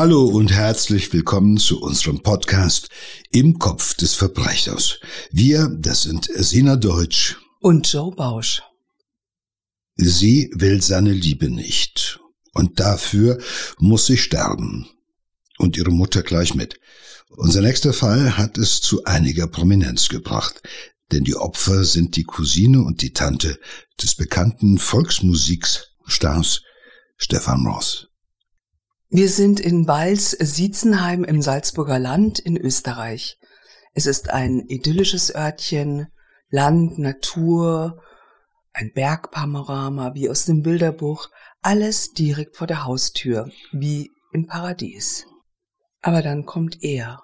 Hallo und herzlich willkommen zu unserem Podcast Im Kopf des Verbrechers. Wir, das sind Sina Deutsch und Joe Bausch. Sie will seine Liebe nicht und dafür muss sie sterben. Und ihre Mutter gleich mit. Unser nächster Fall hat es zu einiger Prominenz gebracht, denn die Opfer sind die Cousine und die Tante des bekannten Volksmusikstars Stefan Ross. Wir sind in Wals-Sietzenheim im Salzburger Land in Österreich. Es ist ein idyllisches Örtchen, Land, Natur, ein Bergpanorama wie aus dem Bilderbuch, alles direkt vor der Haustür, wie im Paradies. Aber dann kommt er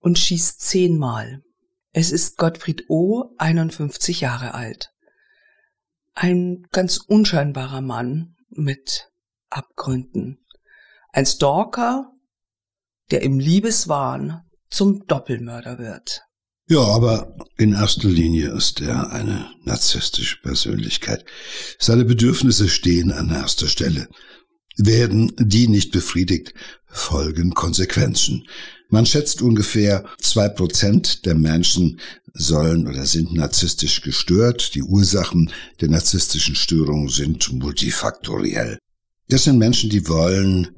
und schießt zehnmal. Es ist Gottfried O., 51 Jahre alt. Ein ganz unscheinbarer Mann mit Abgründen. Ein Stalker, der im Liebeswahn zum Doppelmörder wird. Ja, aber in erster Linie ist er eine narzisstische Persönlichkeit. Seine Bedürfnisse stehen an erster Stelle. Werden die nicht befriedigt, folgen Konsequenzen. Man schätzt ungefähr zwei Prozent der Menschen sollen oder sind narzisstisch gestört. Die Ursachen der narzisstischen Störung sind multifaktoriell. Das sind Menschen, die wollen,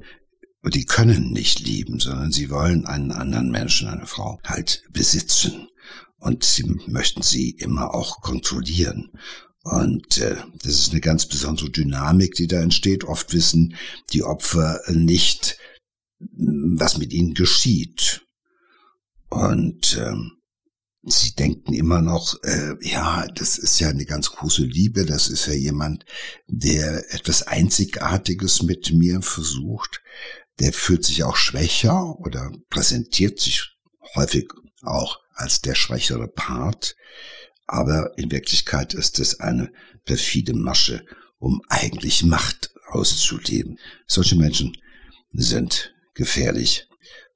die können nicht lieben, sondern sie wollen einen anderen Menschen, eine Frau, halt besitzen. Und sie möchten sie immer auch kontrollieren. Und äh, das ist eine ganz besondere Dynamik, die da entsteht. Oft wissen die Opfer nicht, was mit ihnen geschieht. Und ähm, Sie denken immer noch, äh, ja, das ist ja eine ganz große Liebe, das ist ja jemand, der etwas Einzigartiges mit mir versucht, der fühlt sich auch schwächer oder präsentiert sich häufig auch als der schwächere Part, aber in Wirklichkeit ist es eine perfide Masche, um eigentlich Macht auszuleben. Solche Menschen sind gefährlich,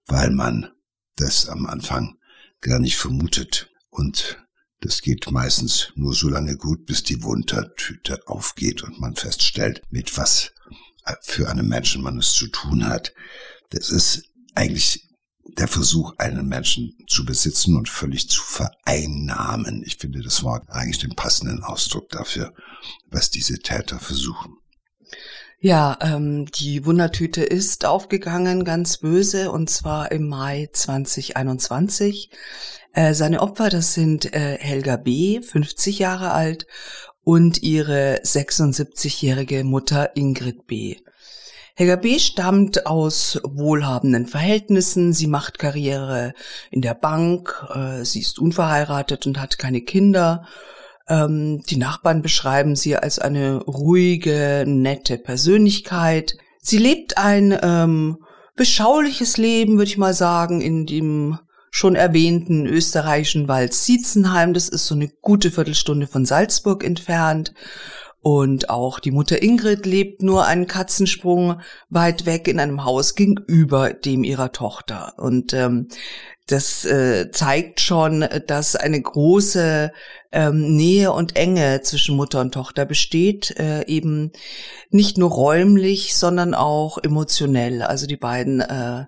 weil man das am Anfang gar nicht vermutet. Und das geht meistens nur so lange gut, bis die Wundertüte aufgeht und man feststellt, mit was für einen Menschen man es zu tun hat. Das ist eigentlich der Versuch, einen Menschen zu besitzen und völlig zu vereinnahmen. Ich finde das Wort eigentlich den passenden Ausdruck dafür, was diese Täter versuchen. Ja, ähm, die Wundertüte ist aufgegangen, ganz böse, und zwar im Mai 2021. Äh, seine Opfer, das sind äh, Helga B., 50 Jahre alt, und ihre 76-jährige Mutter Ingrid B. Helga B. stammt aus wohlhabenden Verhältnissen. Sie macht Karriere in der Bank. Äh, sie ist unverheiratet und hat keine Kinder. Ähm, die Nachbarn beschreiben sie als eine ruhige, nette Persönlichkeit. Sie lebt ein ähm, beschauliches Leben, würde ich mal sagen, in dem schon erwähnten österreichischen Wald Sietzenheim. Das ist so eine gute Viertelstunde von Salzburg entfernt. Und auch die Mutter Ingrid lebt nur einen Katzensprung weit weg in einem Haus gegenüber dem ihrer Tochter. Und ähm, das äh, zeigt schon, dass eine große ähm, Nähe und Enge zwischen Mutter und Tochter besteht, äh, eben nicht nur räumlich, sondern auch emotionell. Also die beiden äh,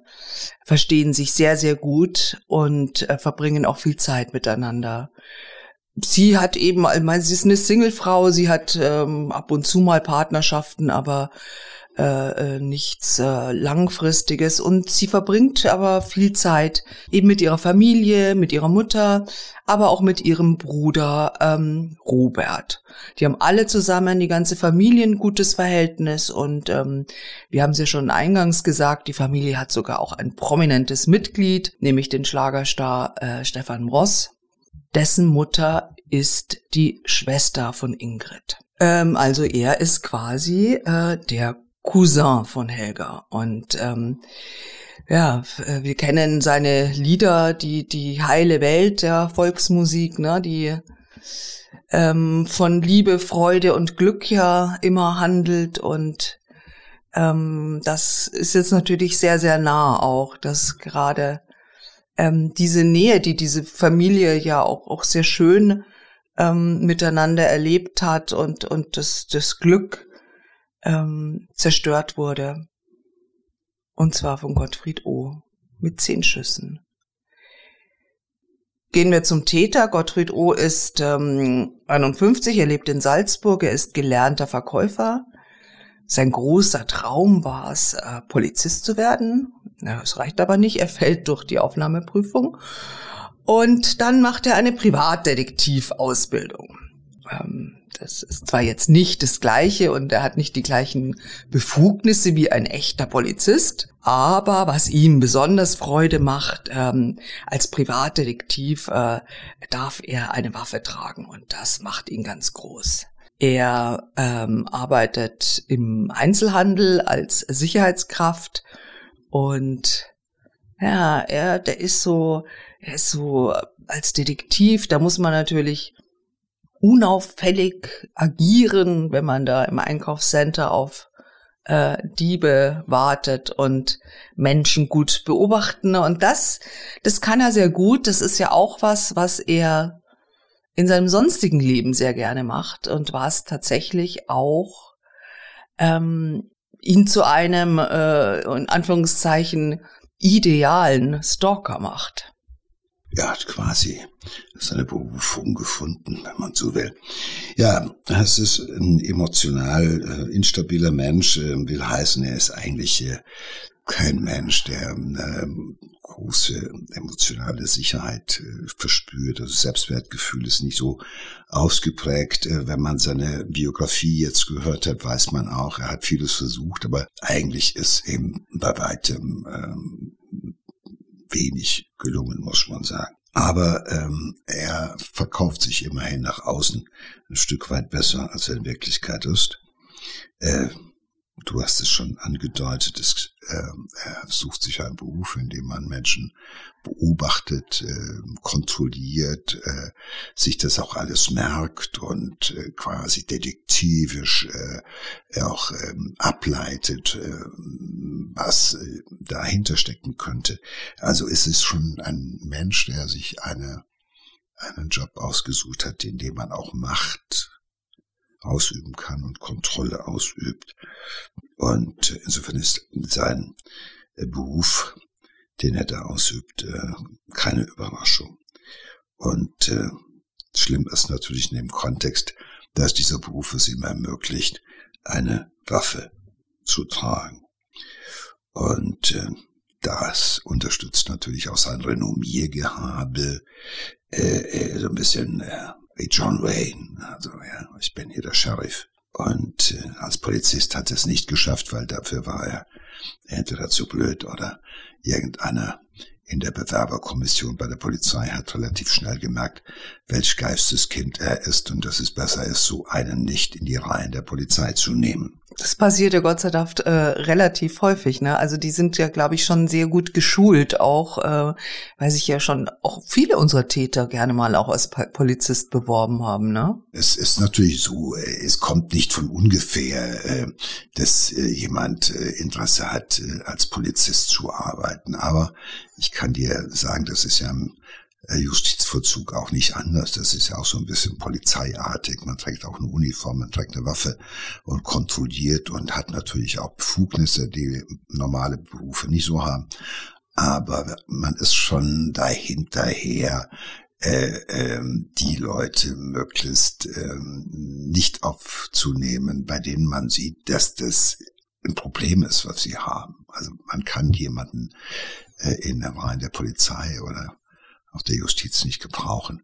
verstehen sich sehr, sehr gut und äh, verbringen auch viel Zeit miteinander sie hat eben, ich meine, sie ist eine Singlefrau, sie hat ähm, ab und zu mal Partnerschaften, aber äh, äh, nichts äh, Langfristiges. Und sie verbringt aber viel Zeit eben mit ihrer Familie, mit ihrer Mutter, aber auch mit ihrem Bruder ähm, Robert. Die haben alle zusammen, die ganze Familie, ein gutes Verhältnis. Und ähm, wir haben es ja schon eingangs gesagt, die Familie hat sogar auch ein prominentes Mitglied, nämlich den Schlagerstar äh, Stefan Ross dessen Mutter ist die Schwester von Ingrid. Ähm, also er ist quasi äh, der Cousin von Helga. Und ähm, ja, äh, wir kennen seine Lieder, die die heile Welt der Volksmusik, ne, die ähm, von Liebe, Freude und Glück ja immer handelt und ähm, das ist jetzt natürlich sehr, sehr nah auch, dass gerade ähm, diese Nähe, die diese Familie ja auch, auch sehr schön ähm, miteinander erlebt hat und, und das, das Glück ähm, zerstört wurde. Und zwar von Gottfried O. mit zehn Schüssen. Gehen wir zum Täter. Gottfried O. ist ähm, 51, er lebt in Salzburg, er ist gelernter Verkäufer. Sein großer Traum war es, äh, Polizist zu werden. Es reicht aber nicht, er fällt durch die Aufnahmeprüfung. Und dann macht er eine Privatdetektivausbildung. Ähm, das ist zwar jetzt nicht das Gleiche und er hat nicht die gleichen Befugnisse wie ein echter Polizist, aber was ihm besonders Freude macht, ähm, als Privatdetektiv äh, darf er eine Waffe tragen und das macht ihn ganz groß. Er ähm, arbeitet im Einzelhandel als Sicherheitskraft und ja, er, der ist so, er ist so als Detektiv, da muss man natürlich unauffällig agieren, wenn man da im Einkaufscenter auf äh, Diebe wartet und Menschen gut beobachten. Und das, das kann er sehr gut. Das ist ja auch was, was er in seinem sonstigen Leben sehr gerne macht und was tatsächlich auch ähm, ihn zu einem, äh, in Anführungszeichen, idealen Stalker macht. Hat quasi seine Berufung gefunden, wenn man so will. Ja, es ist ein emotional äh, instabiler Mensch, äh, will heißen, er ist eigentlich äh, kein Mensch, der eine große emotionale Sicherheit äh, verspürt. Also Selbstwertgefühl ist nicht so ausgeprägt. Äh, wenn man seine Biografie jetzt gehört hat, weiß man auch, er hat vieles versucht, aber eigentlich ist eben bei weitem ähm, wenig gelungen, muss man sagen. Aber ähm, er verkauft sich immerhin nach außen ein Stück weit besser, als er in Wirklichkeit ist. Äh, du hast es schon angedeutet, es, äh, er sucht sich einen Beruf, in dem man Menschen beobachtet, äh, kontrolliert, äh, sich das auch alles merkt und äh, quasi detektivisch äh, auch ähm, ableitet, äh, was äh, dahinter stecken könnte. Also ist es schon ein Mensch, der sich eine, einen Job ausgesucht hat, in dem man auch Macht ausüben kann und Kontrolle ausübt. Und insofern ist sein äh, Beruf, den er da ausübt, äh, keine Überraschung. Und äh, schlimm ist natürlich in dem Kontext, dass dieser Beruf es ihm ermöglicht, eine Waffe zu tragen. Und das unterstützt natürlich auch sein Renommiergehabe, so ein bisschen wie John Wayne. Also ja, ich bin hier der Sheriff. Und äh, als Polizist hat er es nicht geschafft, weil dafür war er entweder zu blöd oder irgendeiner in der Bewerberkommission bei der Polizei hat relativ schnell gemerkt, welch Geisteskind er ist und dass es besser ist, so einen nicht in die Reihen der Polizei zu nehmen. Das passiert ja Gott sei Dank äh, relativ häufig, ne? Also die sind ja, glaube ich, schon sehr gut geschult, auch äh, weil sich ja schon auch viele unserer Täter gerne mal auch als Polizist beworben haben, ne? Es ist natürlich so, äh, es kommt nicht von ungefähr, äh, dass äh, jemand äh, Interesse hat, äh, als Polizist zu arbeiten. Aber ich kann dir sagen, das ist ja im Justizvollzug auch nicht anders. Das ist ja auch so ein bisschen polizeiartig. Man trägt auch eine Uniform, man trägt eine Waffe und kontrolliert und hat natürlich auch Befugnisse, die normale Berufe nicht so haben. Aber man ist schon dahinterher, äh, ähm, die Leute möglichst ähm, nicht aufzunehmen, bei denen man sieht, dass das ein Problem ist, was sie haben. Also man kann jemanden äh, in der Reihen der Polizei oder auch der Justiz nicht gebrauchen,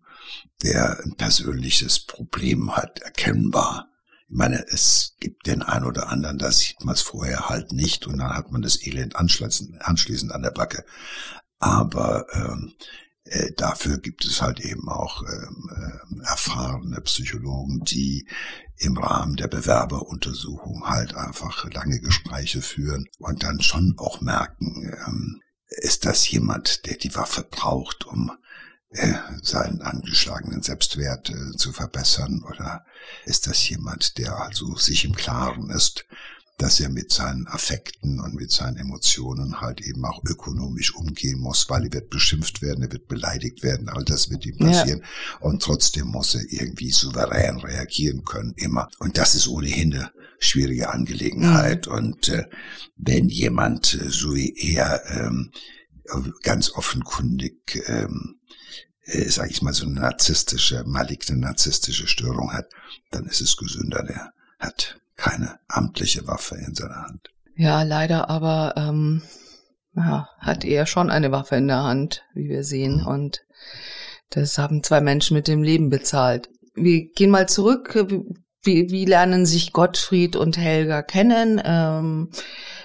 der ein persönliches Problem hat, erkennbar. Ich meine, es gibt den einen oder anderen, da sieht man es vorher halt nicht und dann hat man das Elend anschließend, anschließend an der Backe. Aber ähm, äh, dafür gibt es halt eben auch ähm, äh, erfahrene Psychologen, die im Rahmen der Bewerberuntersuchung halt einfach lange Gespräche führen und dann schon auch merken, ähm, ist das jemand, der die Waffe braucht, um äh, seinen angeschlagenen Selbstwert äh, zu verbessern? Oder ist das jemand, der also sich im Klaren ist, dass er mit seinen Affekten und mit seinen Emotionen halt eben auch ökonomisch umgehen muss, weil er wird beschimpft werden, er wird beleidigt werden, all das wird ihm passieren. Ja. Und trotzdem muss er irgendwie souverän reagieren können, immer. Und das ist ohnehin eine schwierige Angelegenheit. Mhm. Und äh, wenn jemand, äh, so wie er, ähm, ganz offenkundig ähm, äh, sage ich mal, so eine narzisstische, maligne narzisstische Störung hat, dann ist es gesünder, der hat keine amtliche Waffe in seiner Hand. Ja, leider aber ähm, ja, hat er schon eine Waffe in der Hand, wie wir sehen. Mhm. Und das haben zwei Menschen mit dem Leben bezahlt. Wir gehen mal zurück. Wie, wie lernen sich Gottfried und Helga kennen? Ähm,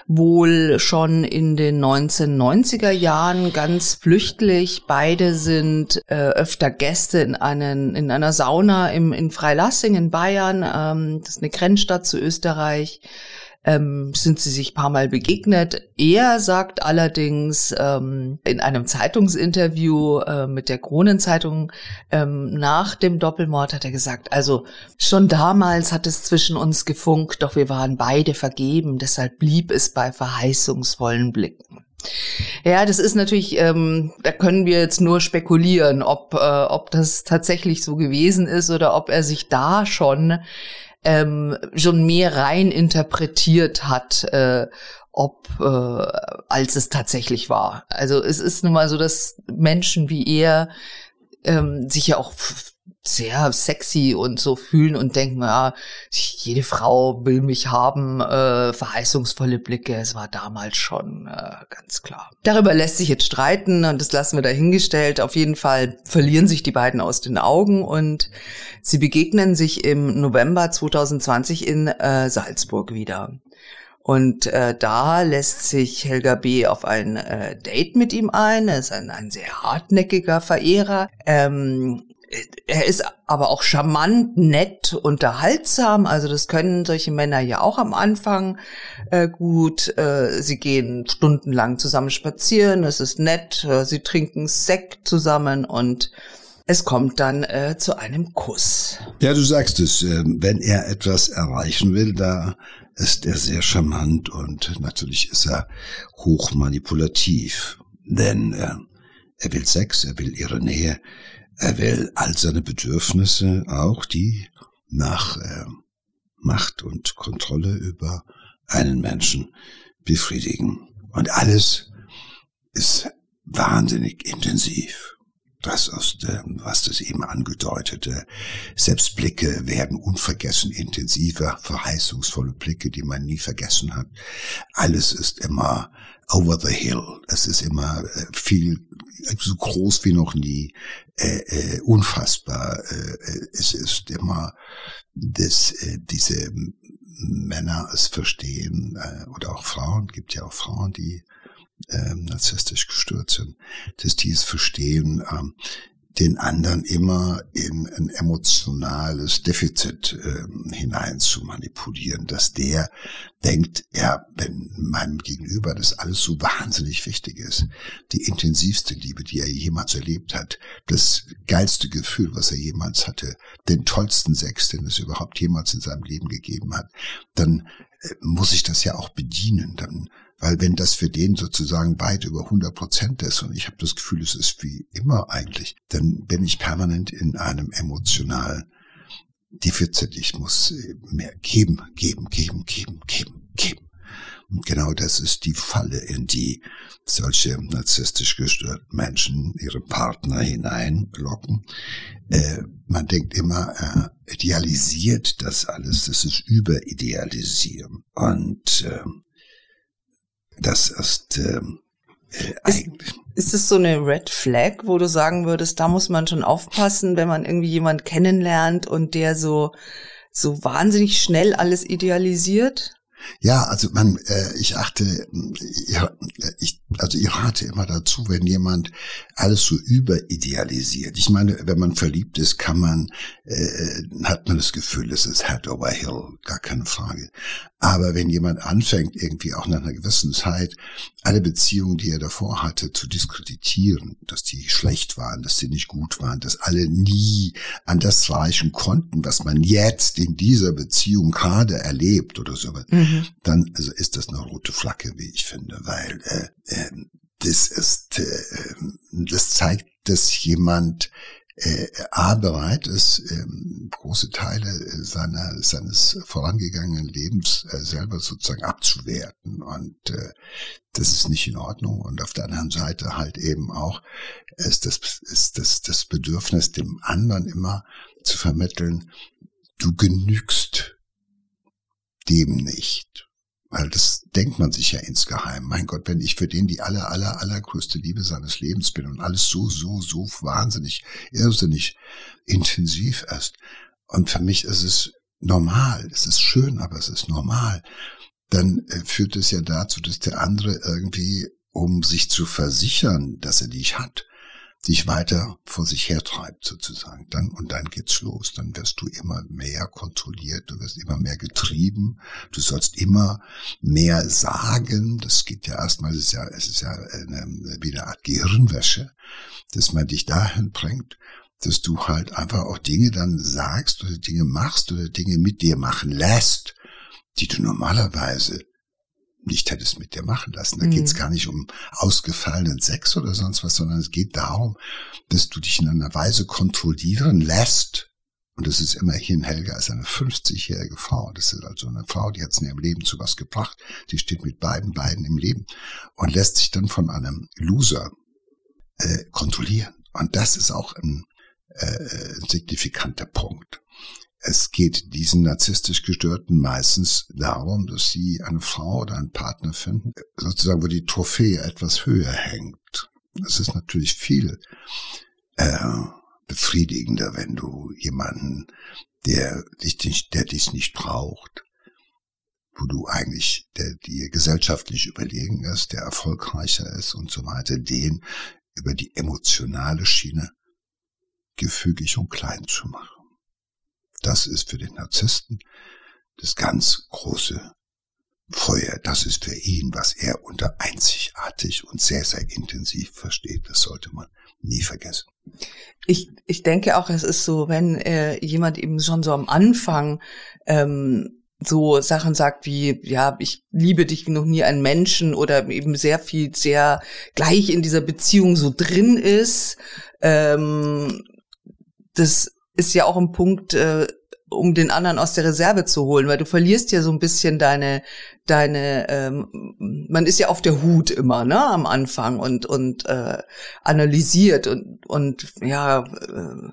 wohl schon in den 1990er Jahren ganz flüchtlich. Beide sind äh, öfter Gäste in, einen, in einer Sauna im, in Freilassing in Bayern. Ähm, das ist eine Grenzstadt zu Österreich ähm, sind sie sich paar Mal begegnet. Er sagt allerdings ähm, in einem Zeitungsinterview äh, mit der Kronenzeitung ähm, nach dem Doppelmord hat er gesagt, also schon damals hat es zwischen uns gefunkt, doch wir waren beide vergeben, deshalb blieb es bei verheißungsvollen Blicken. Ja, das ist natürlich, ähm, da können wir jetzt nur spekulieren, ob, äh, ob das tatsächlich so gewesen ist oder ob er sich da schon ähm, schon mehr rein interpretiert hat, äh, ob äh, als es tatsächlich war. Also es ist nun mal so, dass Menschen wie er ähm, sich ja auch sehr sexy und so fühlen und denken, ja, jede Frau will mich haben, äh, verheißungsvolle Blicke, es war damals schon äh, ganz klar. Darüber lässt sich jetzt streiten und das lassen wir dahingestellt. Auf jeden Fall verlieren sich die beiden aus den Augen und sie begegnen sich im November 2020 in äh, Salzburg wieder. Und äh, da lässt sich Helga B. auf ein äh, Date mit ihm ein. Er ist ein, ein sehr hartnäckiger Verehrer. Ähm, er ist aber auch charmant, nett, unterhaltsam. Also das können solche Männer ja auch am Anfang äh, gut. Äh, sie gehen stundenlang zusammen spazieren. Es ist nett. Äh, sie trinken Sekt zusammen und es kommt dann äh, zu einem Kuss. Ja, du sagst es. Äh, wenn er etwas erreichen will, da ist er sehr charmant und natürlich ist er hochmanipulativ. Denn äh, er will Sex, er will ihre Nähe. Er will all seine Bedürfnisse, auch die nach äh, Macht und Kontrolle über einen Menschen befriedigen. Und alles ist wahnsinnig intensiv. Das aus dem, was das eben angedeutete. Selbst Blicke werden unvergessen intensiver, verheißungsvolle Blicke, die man nie vergessen hat. Alles ist immer over the hill. Es ist immer äh, viel so groß wie noch nie, äh, äh, unfassbar. Äh, es ist immer, dass äh, diese Männer es verstehen äh, oder auch Frauen, gibt ja auch Frauen, die äh, narzisstisch gestört sind, dass die es verstehen, ähm, den anderen immer in ein emotionales Defizit äh, hinein zu manipulieren, dass der denkt, ja, wenn meinem Gegenüber das alles so wahnsinnig wichtig ist, die intensivste Liebe, die er jemals erlebt hat, das geilste Gefühl, was er jemals hatte, den tollsten Sex, den es überhaupt jemals in seinem Leben gegeben hat, dann äh, muss ich das ja auch bedienen, dann weil wenn das für den sozusagen weit über 100 Prozent ist und ich habe das Gefühl, es ist wie immer eigentlich, dann bin ich permanent in einem emotionalen Defizit. Ich muss äh, mehr geben, geben, geben, geben, geben, geben. Und genau das ist die Falle, in die solche narzisstisch gestörten Menschen ihre Partner hineinlocken. Äh, man denkt immer, äh, idealisiert das alles, das ist überidealisieren. Und äh, das ist ähm, äh. Ist, ist es so eine Red Flag, wo du sagen würdest, da muss man schon aufpassen, wenn man irgendwie jemand kennenlernt und der so so wahnsinnig schnell alles idealisiert? Ja, also man, äh, ich achte, ja, ich, also ich rate immer dazu, wenn jemand alles so überidealisiert. Ich meine, wenn man verliebt ist, kann man, äh, hat man das Gefühl, es ist Head over Hill, gar keine Frage. Aber wenn jemand anfängt, irgendwie auch nach einer gewissen Zeit alle Beziehungen, die er davor hatte, zu diskreditieren, dass die schlecht waren, dass die nicht gut waren, dass alle nie an das reichen konnten, was man jetzt in dieser Beziehung gerade erlebt oder so, mhm dann also ist das eine rote Flagge, wie ich finde, weil äh, äh, das ist, äh, das zeigt, dass jemand äh, A bereit ist, ähm, große Teile äh, seiner, seines vorangegangenen Lebens äh, selber sozusagen abzuwerten. Und äh, das ist nicht in Ordnung. Und auf der anderen Seite halt eben auch ist das, ist das, das Bedürfnis, dem anderen immer zu vermitteln, du genügst dem nicht. Weil das denkt man sich ja insgeheim. Mein Gott, wenn ich für den die aller, aller, allergrößte Liebe seines Lebens bin und alles so, so, so wahnsinnig, irrsinnig intensiv ist. Und für mich ist es normal. Es ist schön, aber es ist normal. Dann äh, führt es ja dazu, dass der andere irgendwie, um sich zu versichern, dass er dich hat, dich weiter vor sich hertreibt sozusagen. Dann und dann geht's los. Dann wirst du immer mehr kontrolliert, du wirst immer mehr getrieben, du sollst immer mehr sagen. Das geht ja erstmal, es ist ja, es ist ja eine, wie eine Art Gehirnwäsche, dass man dich dahin bringt, dass du halt einfach auch Dinge dann sagst oder Dinge machst oder Dinge mit dir machen lässt, die du normalerweise nicht hättest mit dir machen lassen. Da mhm. geht es gar nicht um ausgefallenen Sex oder sonst was, sondern es geht darum, dass du dich in einer Weise kontrollieren lässt. Und das ist immerhin, Helga ist eine 50-jährige Frau. Das ist also eine Frau, die hat es in ihrem Leben zu was gebracht. Die steht mit beiden Beinen im Leben und lässt sich dann von einem Loser äh, kontrollieren. Und das ist auch ein äh, signifikanter Punkt. Es geht diesen narzisstisch Gestörten meistens darum, dass sie eine Frau oder einen Partner finden, sozusagen, wo die Trophäe etwas höher hängt. Es ist natürlich viel äh, befriedigender, wenn du jemanden, der dich der dich nicht braucht, wo du eigentlich, der dir gesellschaftlich überlegen ist, der erfolgreicher ist und so weiter, den über die emotionale Schiene gefügig und klein zu machen. Das ist für den Narzissten das ganz große Feuer. Das ist für ihn, was er unter einzigartig und sehr, sehr intensiv versteht. Das sollte man nie vergessen. Ich, ich denke auch, es ist so, wenn äh, jemand eben schon so am Anfang ähm, so Sachen sagt wie, ja, ich liebe dich wie noch nie einen Menschen oder eben sehr viel, sehr gleich in dieser Beziehung so drin ist, ähm, das ist ja auch ein Punkt, äh, um den anderen aus der Reserve zu holen, weil du verlierst ja so ein bisschen deine, deine, ähm, man ist ja auf der Hut immer, ne, am Anfang und und äh, analysiert und und ja, äh,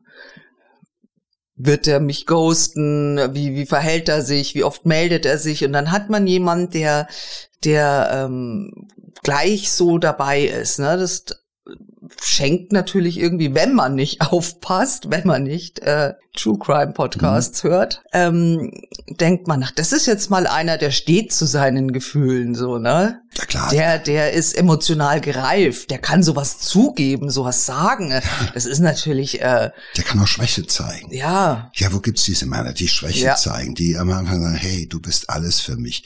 wird er mich ghosten, wie wie verhält er sich, wie oft meldet er sich? Und dann hat man jemand, der der ähm, gleich so dabei ist, ne, das schenkt natürlich irgendwie, wenn man nicht aufpasst, wenn man nicht äh, True Crime Podcasts mhm. hört, ähm, denkt man, ach, das ist jetzt mal einer, der steht zu seinen Gefühlen, so, ne? Ja, klar. Der, der ist emotional gereift, der kann sowas zugeben, sowas sagen. Das ist natürlich. Äh, der kann auch Schwäche zeigen. Ja. Ja, wo gibt's diese Männer, die Schwäche ja. zeigen, die am Anfang sagen, hey, du bist alles für mich.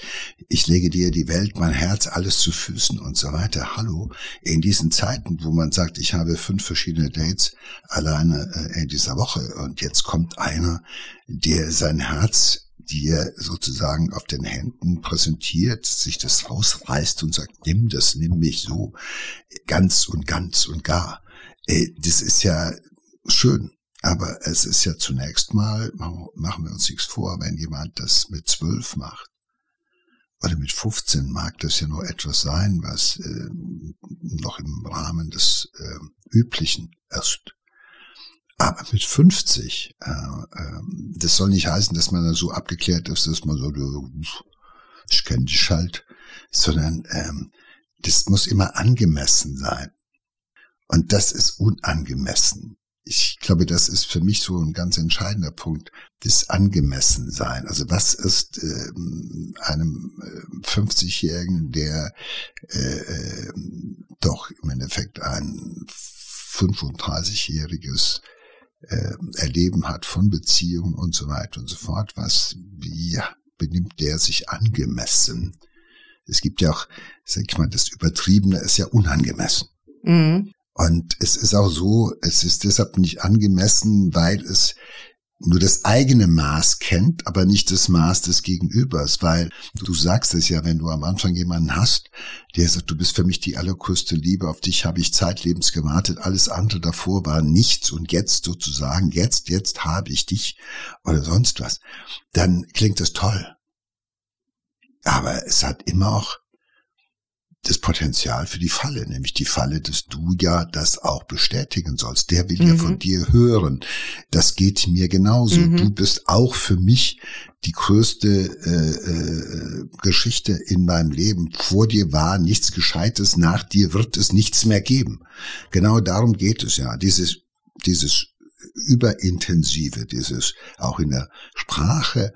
Ich lege dir die Welt, mein Herz, alles zu Füßen und so weiter. Hallo. In diesen Zeiten, wo man sagt, ich habe fünf verschiedene Dates alleine äh, in dieser Woche und jetzt kommt einer, der sein Herz dir sozusagen auf den Händen präsentiert, sich das rausreißt und sagt, nimm das, nimm mich so ganz und ganz und gar. Äh, das ist ja schön. Aber es ist ja zunächst mal, machen wir uns nichts vor, wenn jemand das mit zwölf macht oder mit 15 mag das ja nur etwas sein, was äh, noch im Rahmen des äh, Üblichen ist. Aber mit 50, äh, äh, das soll nicht heißen, dass man da so abgeklärt ist, dass man so, ich kenne dich halt, sondern ähm, das muss immer angemessen sein. Und das ist unangemessen. Ich glaube, das ist für mich so ein ganz entscheidender Punkt, das Angemessensein. Also was ist äh, einem äh, 50-Jährigen, der äh, äh, doch im Endeffekt ein 35-jähriges äh, Erleben hat von Beziehungen und so weiter und so fort. Was, wie benimmt der sich angemessen? Es gibt ja auch, sag ich mal, das Übertriebene ist ja unangemessen. Mhm. Und es ist auch so, es ist deshalb nicht angemessen, weil es nur das eigene Maß kennt, aber nicht das Maß des Gegenübers, weil du sagst es ja, wenn du am Anfang jemanden hast, der sagt, du bist für mich die allergrößte Liebe, auf dich habe ich zeitlebens gewartet, alles andere davor war nichts und jetzt sozusagen, jetzt, jetzt habe ich dich oder sonst was, dann klingt das toll. Aber es hat immer auch das Potenzial für die Falle, nämlich die Falle, dass du ja das auch bestätigen sollst. Der will mhm. ja von mhm. dir hören. Das geht mir genauso. Mhm. Du bist auch für mich die größte äh, äh, Geschichte in meinem Leben. Vor dir war nichts Gescheites, nach dir wird es nichts mehr geben. Genau darum geht es ja. Dieses, dieses überintensive, dieses auch in der Sprache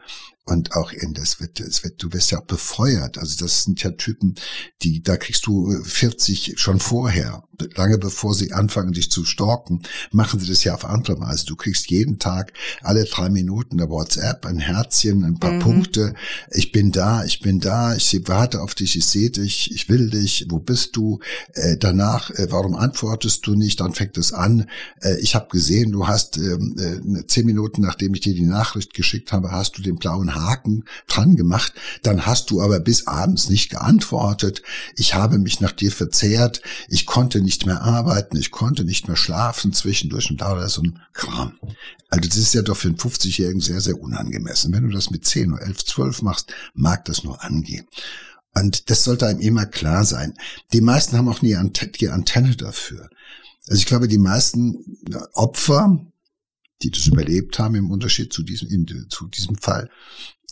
und auch in das wird, es wird, du wirst ja auch befeuert. Also das sind ja Typen, die, da kriegst du 40 schon vorher, lange bevor sie anfangen, dich zu stalken, machen sie das ja auf andere Weise. Du kriegst jeden Tag alle drei Minuten der WhatsApp ein Herzchen, ein paar mhm. Punkte. Ich bin da, ich bin da, ich warte auf dich, ich sehe dich, ich will dich, wo bist du? Äh, danach, äh, warum antwortest du nicht? Dann fängt es an. Äh, ich habe gesehen, du hast ähm, äh, zehn Minuten, nachdem ich dir die Nachricht geschickt habe, hast du den blauen Haken dran gemacht, dann hast du aber bis abends nicht geantwortet. Ich habe mich nach dir verzehrt, ich konnte nicht mehr arbeiten, ich konnte nicht mehr schlafen zwischendurch und da war so ein Kram. Also das ist ja doch für einen 50-Jährigen sehr, sehr unangemessen. Wenn du das mit 10 oder 11, 12 machst, mag das nur angehen. Und das sollte einem immer klar sein. Die meisten haben auch nie die Antenne dafür. Also ich glaube, die meisten Opfer die das überlebt haben, im Unterschied zu diesem, im, zu diesem Fall,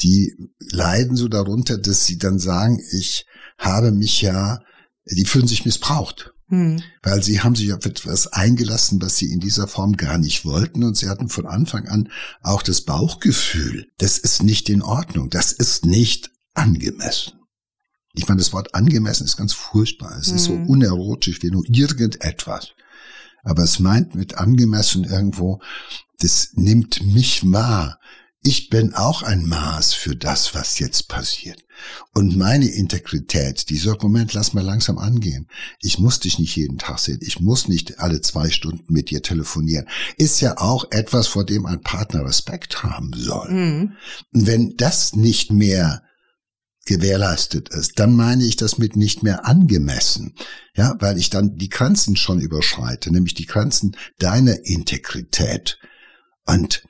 die leiden so darunter, dass sie dann sagen, ich habe mich ja, die fühlen sich missbraucht. Hm. Weil sie haben sich auf etwas eingelassen, was sie in dieser Form gar nicht wollten. Und sie hatten von Anfang an auch das Bauchgefühl, das ist nicht in Ordnung, das ist nicht angemessen. Ich meine, das Wort angemessen ist ganz furchtbar. Es hm. ist so hm. unerotisch wie nur irgendetwas. Aber es meint mit angemessen irgendwo, das nimmt mich wahr. Ich bin auch ein Maß für das, was jetzt passiert. Und meine Integrität, die sagt, Moment, lass mal langsam angehen. Ich muss dich nicht jeden Tag sehen. Ich muss nicht alle zwei Stunden mit dir telefonieren. Ist ja auch etwas, vor dem ein Partner Respekt haben soll. Mhm. Wenn das nicht mehr gewährleistet ist, dann meine ich das mit nicht mehr angemessen. Ja, weil ich dann die Grenzen schon überschreite, nämlich die Grenzen deiner Integrität. Und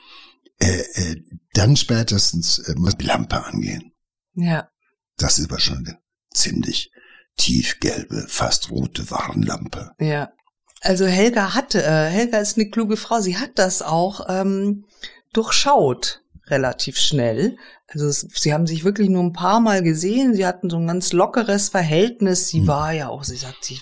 äh, äh, dann spätestens äh, muss die Lampe angehen. Ja. Das ist aber schon eine ziemlich tiefgelbe, fast rote Warnlampe. Ja. Also Helga hatte, äh, Helga ist eine kluge Frau, sie hat das auch ähm, durchschaut relativ schnell. Also sie haben sich wirklich nur ein paar Mal gesehen, sie hatten so ein ganz lockeres Verhältnis. Sie hm. war ja auch, sie sagt, sie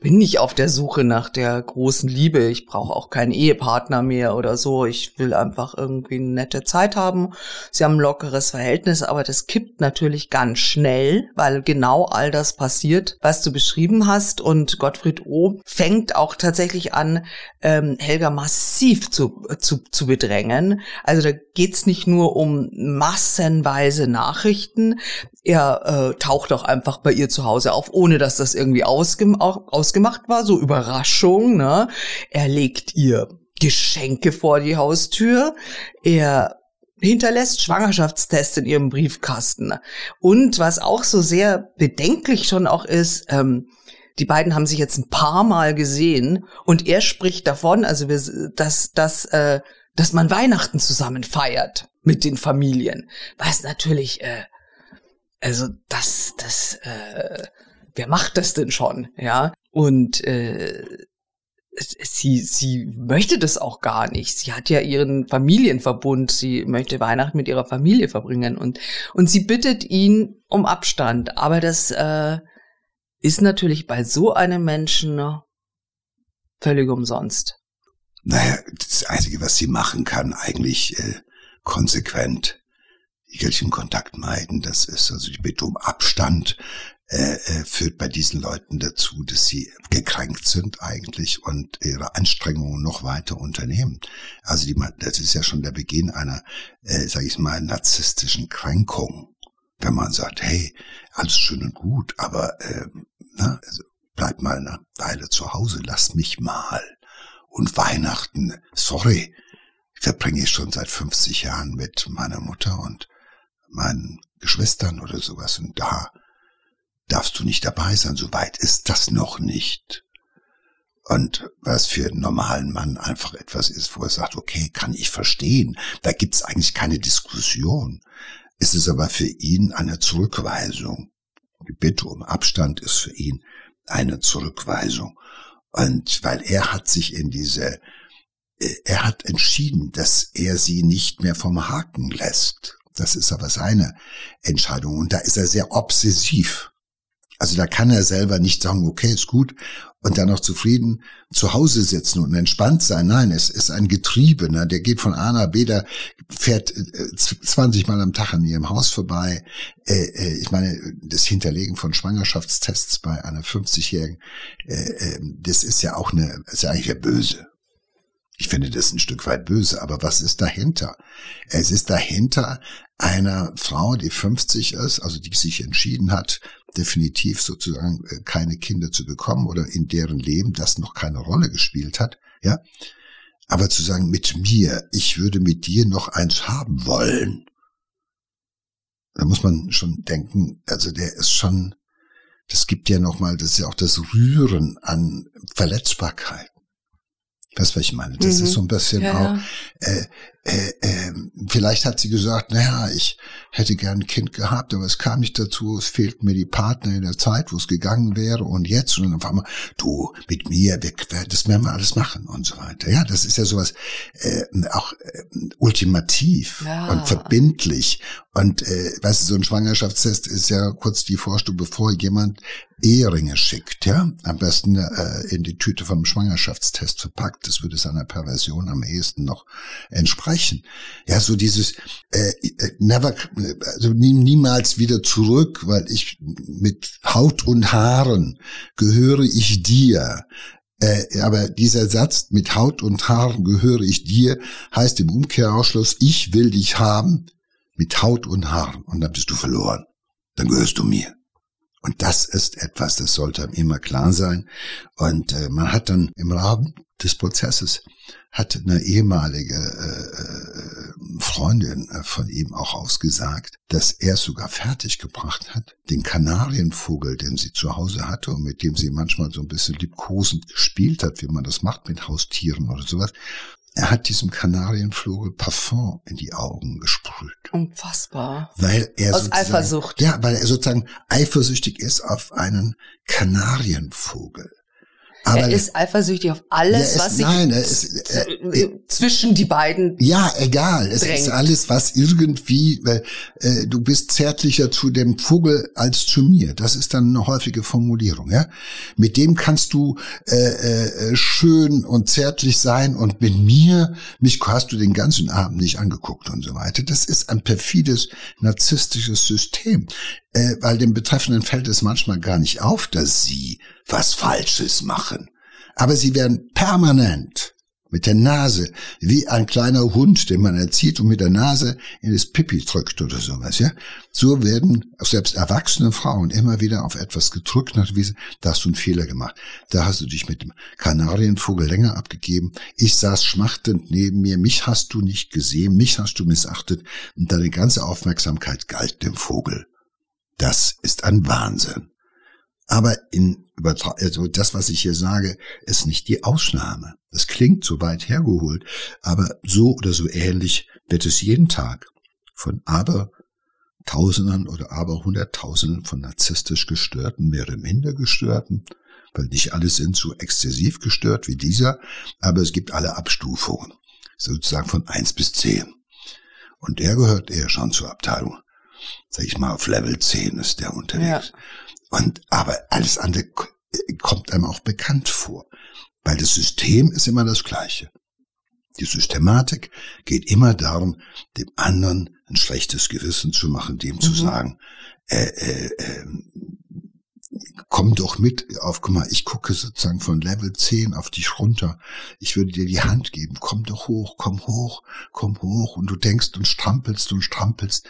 bin nicht auf der Suche nach der großen Liebe. Ich brauche auch keinen Ehepartner mehr oder so. Ich will einfach irgendwie eine nette Zeit haben. Sie haben ein lockeres Verhältnis, aber das kippt natürlich ganz schnell, weil genau all das passiert, was du beschrieben hast. Und Gottfried O. fängt auch tatsächlich an, ähm, Helga massiv zu, zu, zu bedrängen. Also da geht's nicht nur um massenweise Nachrichten. Er äh, taucht auch einfach bei ihr zu Hause auf, ohne dass das irgendwie ausgem ausgemacht war, so Überraschung. Ne? Er legt ihr Geschenke vor die Haustür. Er hinterlässt Schwangerschaftstests in ihrem Briefkasten. Und was auch so sehr bedenklich schon auch ist, ähm, die beiden haben sich jetzt ein paar Mal gesehen und er spricht davon, also dass, dass, äh, dass man Weihnachten zusammen feiert mit den Familien. Was natürlich äh, also das, das, äh, wer macht das denn schon, ja? Und äh, sie, sie möchte das auch gar nicht. Sie hat ja ihren Familienverbund. Sie möchte Weihnachten mit ihrer Familie verbringen und und sie bittet ihn um Abstand. Aber das äh, ist natürlich bei so einem Menschen völlig umsonst. Naja, das Einzige, was sie machen kann, eigentlich äh, konsequent jeglichen Kontakt meiden. Das ist also die Bitte um Abstand äh, äh, führt bei diesen Leuten dazu, dass sie gekränkt sind eigentlich und ihre Anstrengungen noch weiter unternehmen. Also die, das ist ja schon der Beginn einer, äh, sage ich mal, narzisstischen Kränkung, wenn man sagt, hey, alles schön und gut, aber äh, na, also bleib mal eine Weile zu Hause, lass mich mal. Und Weihnachten, sorry, verbringe ich schon seit 50 Jahren mit meiner Mutter und meinen Geschwistern oder sowas. Und da darfst du nicht dabei sein. So weit ist das noch nicht. Und was für einen normalen Mann einfach etwas ist, wo er sagt, okay, kann ich verstehen. Da gibt's eigentlich keine Diskussion. Es ist aber für ihn eine Zurückweisung. Die Bitte um Abstand ist für ihn eine Zurückweisung. Und weil er hat sich in diese, äh, er hat entschieden, dass er sie nicht mehr vom Haken lässt. Das ist aber seine Entscheidung. Und da ist er sehr obsessiv. Also da kann er selber nicht sagen, okay, ist gut, und dann noch zufrieden zu Hause sitzen und entspannt sein. Nein, es ist ein Getriebener, der geht von A nach B, der fährt 20 äh, Mal am Tag an ihrem Haus vorbei. Äh, äh, ich meine, das Hinterlegen von Schwangerschaftstests bei einer 50-Jährigen, das ist ja auch eine, ist ja eigentlich ja böse. Ich finde das ein Stück weit böse, aber was ist dahinter? Es ist dahinter einer Frau, die 50 ist, also die sich entschieden hat, definitiv sozusagen äh, keine Kinder zu bekommen oder in deren Leben das noch keine Rolle gespielt hat, ja. Aber zu sagen, mit mir, ich würde mit dir noch eins haben wollen, da muss man schon denken, also der ist schon, das gibt ja nochmal, das ist ja auch das Rühren an Verletzbarkeit. Weißt du, was ich meine? Das mhm. ist so ein bisschen ja, auch, äh, äh, äh, vielleicht hat sie gesagt, naja, ich hätte gern ein Kind gehabt, aber es kam nicht dazu, es fehlten mir die Partner in der Zeit, wo es gegangen wäre und jetzt und dann auf einmal, du, mit mir, wir, das werden wir alles machen und so weiter. Ja, das ist ja sowas äh, auch äh, ultimativ ja. und verbindlich und äh, weißt du, so ein Schwangerschaftstest ist ja kurz die Vorstufe, bevor jemand Eheringe schickt, ja, am besten äh, in die Tüte vom Schwangerschaftstest verpackt, das würde seiner Perversion am ehesten noch entsprechen. Ja, so dieses äh, äh never, also nie, niemals wieder zurück, weil ich mit Haut und Haaren gehöre ich dir. Äh, aber dieser Satz mit Haut und Haaren gehöre ich dir heißt im Umkehrausschluss, ich will dich haben mit Haut und Haaren und dann bist du verloren. Dann gehörst du mir. Und das ist etwas, das sollte immer klar sein. Und äh, man hat dann im Rahmen des Prozesses hat eine ehemalige äh, äh Freundin äh, von ihm auch ausgesagt, dass er sogar fertiggebracht hat, den Kanarienvogel, den sie zu Hause hatte und mit dem sie manchmal so ein bisschen liebkosend gespielt hat, wie man das macht mit Haustieren oder sowas, er hat diesem Kanarienvogel Parfum in die Augen gesprüht. Unfassbar. Weil er Aus Eifersucht. Ja, weil er sozusagen eifersüchtig ist auf einen Kanarienvogel. Aber er ist eifersüchtig auf alles, ist, was sich nein, ist, er, zwischen die beiden. Ja, egal. Es drängt. ist alles, was irgendwie, äh, du bist zärtlicher zu dem Vogel als zu mir. Das ist dann eine häufige Formulierung. Ja, mit dem kannst du äh, äh, schön und zärtlich sein und mit mir mich hast du den ganzen Abend nicht angeguckt und so weiter. Das ist ein perfides narzisstisches System äh, weil dem Betreffenden fällt es manchmal gar nicht auf, dass sie was Falsches machen. Aber sie werden permanent mit der Nase, wie ein kleiner Hund, den man erzieht und mit der Nase in das Pipi drückt oder sowas, ja. So werden selbst erwachsene Frauen immer wieder auf etwas gedrückt, nach wie da hast du einen Fehler gemacht. Da hast du dich mit dem Kanarienvogel länger abgegeben. Ich saß schmachtend neben mir, mich hast du nicht gesehen, mich hast du missachtet und deine ganze Aufmerksamkeit galt dem Vogel. Das ist ein Wahnsinn. Aber in also das, was ich hier sage, ist nicht die Ausnahme. Das klingt so weit hergeholt, aber so oder so ähnlich wird es jeden Tag von aber Tausenden oder aber Hunderttausenden von narzisstisch gestörten, mehr oder minder gestörten, weil nicht alle sind so exzessiv gestört wie dieser, aber es gibt alle Abstufungen, sozusagen von eins bis zehn. Und der gehört eher schon zur Abteilung sag ich mal, auf Level 10 ist der unterwegs. Ja. Und, aber alles andere kommt einem auch bekannt vor. Weil das System ist immer das gleiche. Die Systematik geht immer darum, dem anderen ein schlechtes Gewissen zu machen, dem mhm. zu sagen, äh, äh, äh, komm doch mit auf, guck mal, ich gucke sozusagen von Level 10 auf dich runter. Ich würde dir die Hand geben, komm doch hoch, komm hoch, komm hoch. Und du denkst und strampelst und strampelst.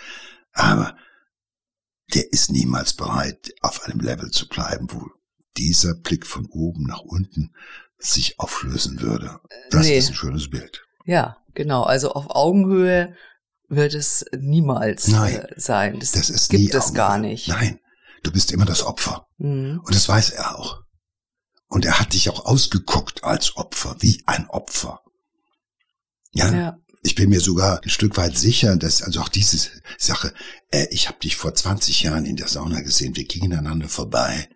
Aber der ist niemals bereit, auf einem Level zu bleiben, wo dieser Blick von oben nach unten sich auflösen würde. Das nee. ist ein schönes Bild. Ja, genau. Also auf Augenhöhe wird es niemals Nein, äh, sein. Das, Das ist gibt es gar nicht. Nein, du bist immer das Opfer. Mhm. Und das weiß er auch. Und er hat dich auch ausgeguckt als Opfer, wie ein Opfer. Ja, Ja. Ich bin mir sogar ein Stück weit sicher, dass also auch diese Sache, äh, ich habe dich vor 20 Jahren in der Sauna gesehen, wir gingen aneinander vorbei.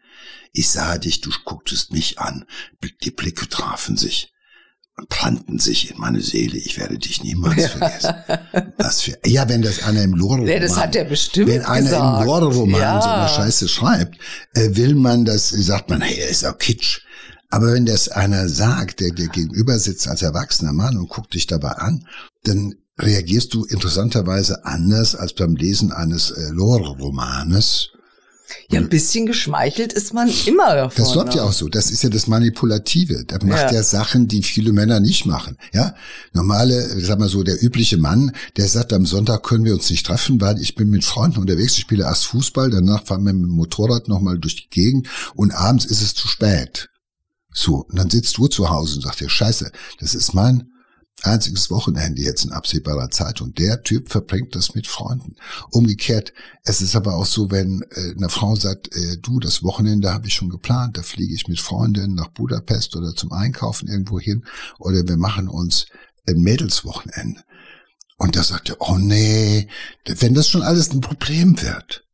Ich sah dich, du gucktest mich an, die Blicke trafen sich und brannten sich in meine Seele. Ich werde dich niemals vergessen. Was für, ja, wenn das einer im Lore Ja, das hat er bestimmt wenn einer gesagt. im Lore-Roman Ja. so eine Scheiße schreibt, äh, will man das, sagt man, hey, er ist auch Kitsch. Aber wenn das einer sagt, der dir gegenüber sitzt als erwachsener Mann und guckt dich dabei an, dann reagierst du interessanterweise anders als beim Lesen eines äh, Lore-Romanes. Ja, ein bisschen geschmeichelt ist man immer davon. Das läuft ja ne? auch so. Das ist ja das Manipulative. Der macht Ja. ja. Sachen, die viele Männer nicht machen. Ja, normale, sag mal so, der übliche Mann, der sagt, am Sonntag können wir uns nicht treffen, weil ich bin mit Freunden unterwegs. Ich spiele erst Fußball, danach fahren wir mit dem Motorrad nochmal durch die Gegend und abends ist es zu spät. So, und dann sitzt du zu Hause und sagst dir, Scheiße, das ist mein einziges Wochenende jetzt in absehbarer Zeit und der Typ verbringt das mit Freunden. Umgekehrt, es ist aber auch so, wenn äh, eine Frau sagt, äh, du, das Wochenende habe ich schon geplant, da fliege ich mit Freundinnen nach Budapest oder zum Einkaufen irgendwo hin oder wir machen uns ein Mädelswochenende. Und da sagt er, oh nee, wenn das schon alles ein Problem wird,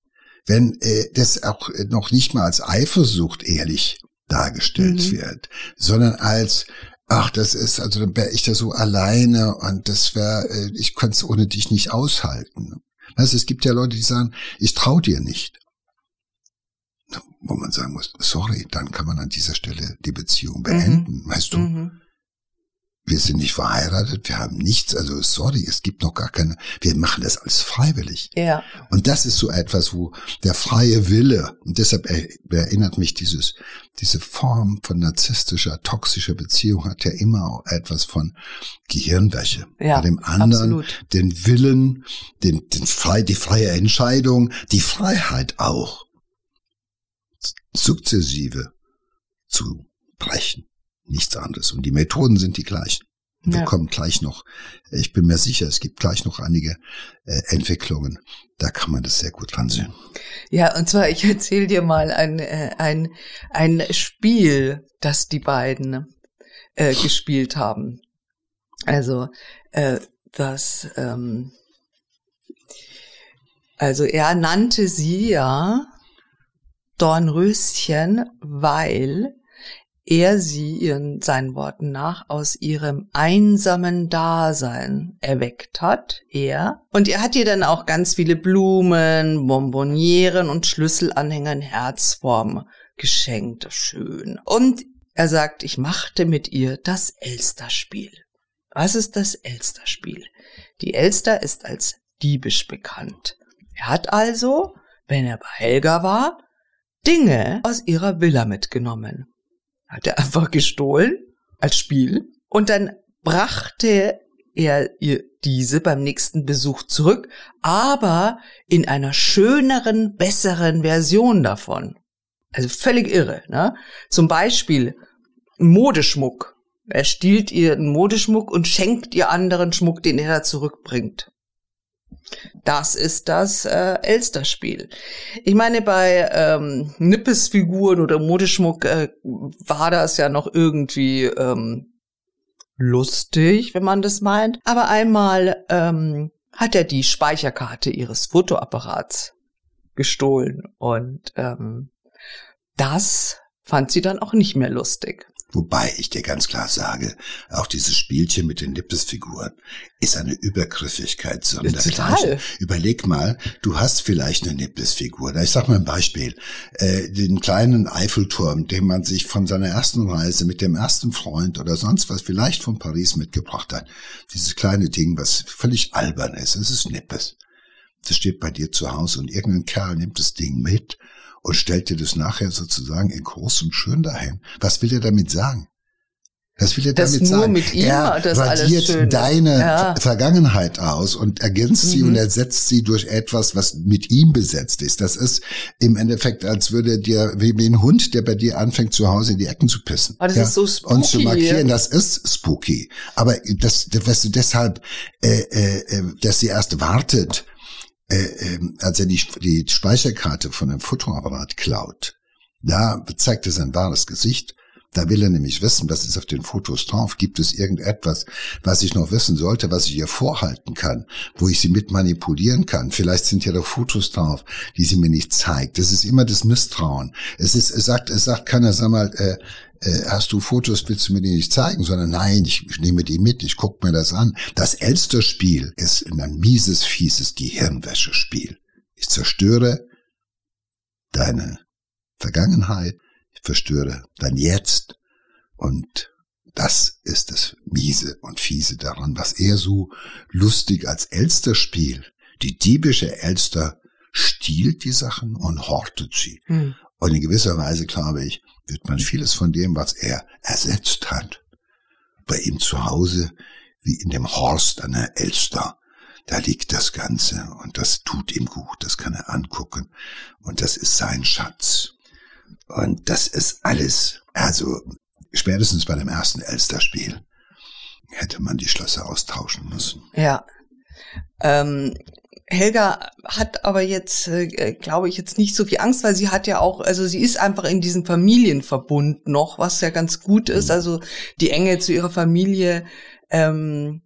wenn äh, das auch noch nicht mal als Eifersucht ehrlich dargestellt Mhm. wird, sondern als ach, das ist, also dann wäre ich da so alleine und das wäre, äh, ich könnte es ohne dich nicht aushalten. Weißt du, es gibt ja Leute, die sagen, ich trau dir nicht. Wo man sagen muss, sorry, dann kann man an dieser Stelle die Beziehung beenden. Weißt du, Mhm. Wir sind nicht verheiratet, wir haben nichts, also sorry, es gibt noch gar keine, wir machen das alles freiwillig. Ja. Und das ist so etwas, wo der freie Wille, und deshalb er- erinnert mich dieses, diese Form von narzisstischer, toxischer Beziehung hat ja immer auch etwas von Gehirnwäsche. Ja, Bei dem anderen absolut. den Willen, den, den frei, die freie Entscheidung, die Freiheit auch sukzessive zu brechen. Nichts anderes. Und die Methoden sind die gleichen. Wir Ja. kommen gleich noch, ich bin mir sicher, es gibt gleich noch einige äh, Entwicklungen. Da kann man das sehr gut dran sehen. Ja, und zwar, ich erzähle dir mal ein, äh, ein, ein Spiel, das die beiden äh, gespielt haben. Also, äh, das, ähm, also er nannte sie ja Dornröschen, weil er sie ihren seinen Worten nach aus ihrem einsamen Dasein erweckt hat, er. Und er hat ihr dann auch ganz viele Blumen, Bonbonieren und Schlüsselanhänger in Herzform geschenkt. Schön. Und er sagt, ich machte mit ihr das Elsterspiel. Was ist das Elsterspiel? Die Elster ist als diebisch bekannt. Er hat also, wenn er bei Helga war, Dinge aus ihrer Villa mitgenommen. Hat er einfach gestohlen als Spiel und dann brachte er ihr diese beim nächsten Besuch zurück, aber in einer schöneren, besseren Version davon. Also völlig irre, ne? Zum Beispiel Modeschmuck. Er stiehlt ihr einen Modeschmuck und schenkt ihr anderen Schmuck, den er da zurückbringt. Das ist das äh, Elsterspiel. Ich meine, bei ähm, Nippesfiguren oder Modeschmuck äh, war das ja noch irgendwie ähm, lustig, wenn man das meint. Aber einmal ähm, hat er die Speicherkarte ihres Fotoapparats gestohlen und ähm, das fand sie dann auch nicht mehr lustig. Wobei ich dir ganz klar sage, auch dieses Spielchen mit den Lippesfiguren ist eine Übergriffigkeit sondergleichen. Total. Überleg mal, du hast vielleicht eine Nippesfigur. Ich sag mal ein Beispiel. Äh, den kleinen Eiffelturm, den man sich von seiner ersten Reise mit dem ersten Freund oder sonst was vielleicht von Paris mitgebracht hat. Dieses kleine Ding, was völlig albern ist. Es ist Nippes. Das steht bei dir zu Hause und irgendein Kerl nimmt das Ding mit und stellt dir das nachher sozusagen in groß und schön dahin. Was will er damit sagen? Das will er Das damit nur sagen. mit ihm er das alles radiert deine Ja. Ver- Vergangenheit aus und ergänzt sie Mhm. und ersetzt sie durch etwas, was mit ihm besetzt ist. Das ist im Endeffekt, als würde dir, wie wie ein Hund, der bei dir anfängt, zu Hause in die Ecken zu pissen. Aber das ist so Und zu spooky. markieren, das ist spooky. Aber das, das weißt du, deshalb, äh, äh, äh, dass sie erst wartet, äh, äh, als er die, die Speicherkarte von dem Fotoapparat klaut, da zeigt er sein wahres Gesicht. Da will er nämlich wissen, was ist auf den Fotos drauf. Gibt es irgendetwas, was ich noch wissen sollte, was ich ihr vorhalten kann, wo ich sie mit manipulieren kann? Vielleicht sind ja da Fotos drauf, die sie mir nicht zeigt. Das ist immer das Misstrauen. Es ist, es sagt, es sagt keiner, sag mal, äh, hast du Fotos, willst du mir die nicht zeigen? Sondern nein, ich, ich nehme die mit, ich gucke mir das an. Das Elster-Spiel ist ein mieses, fieses Gehirnwäschespiel. Ich zerstöre deine Vergangenheit, ich verstöre dein Jetzt und das ist das Miese und Fiese daran, was er so lustig als Elster-Spiel, die diebische Elster stiehlt die Sachen und hortet sie. Hm. Und in gewisser Weise, glaube ich, wird man vieles von dem, was er ersetzt hat, bei ihm zu Hause, wie in dem Horst an der Elster. Da liegt das Ganze und das tut ihm gut, das kann er angucken und das ist sein Schatz. Und das ist alles, also spätestens bei dem ersten Elster-Spiel hätte man die Schlösser austauschen müssen. Ja. Ähm, Helga hat aber jetzt, äh, glaube ich, jetzt nicht so viel Angst, weil sie hat ja auch, also sie ist einfach in diesem Familienverbund noch, was ja ganz gut ist. Mhm. Also die Enge zu ihrer Familie ähm,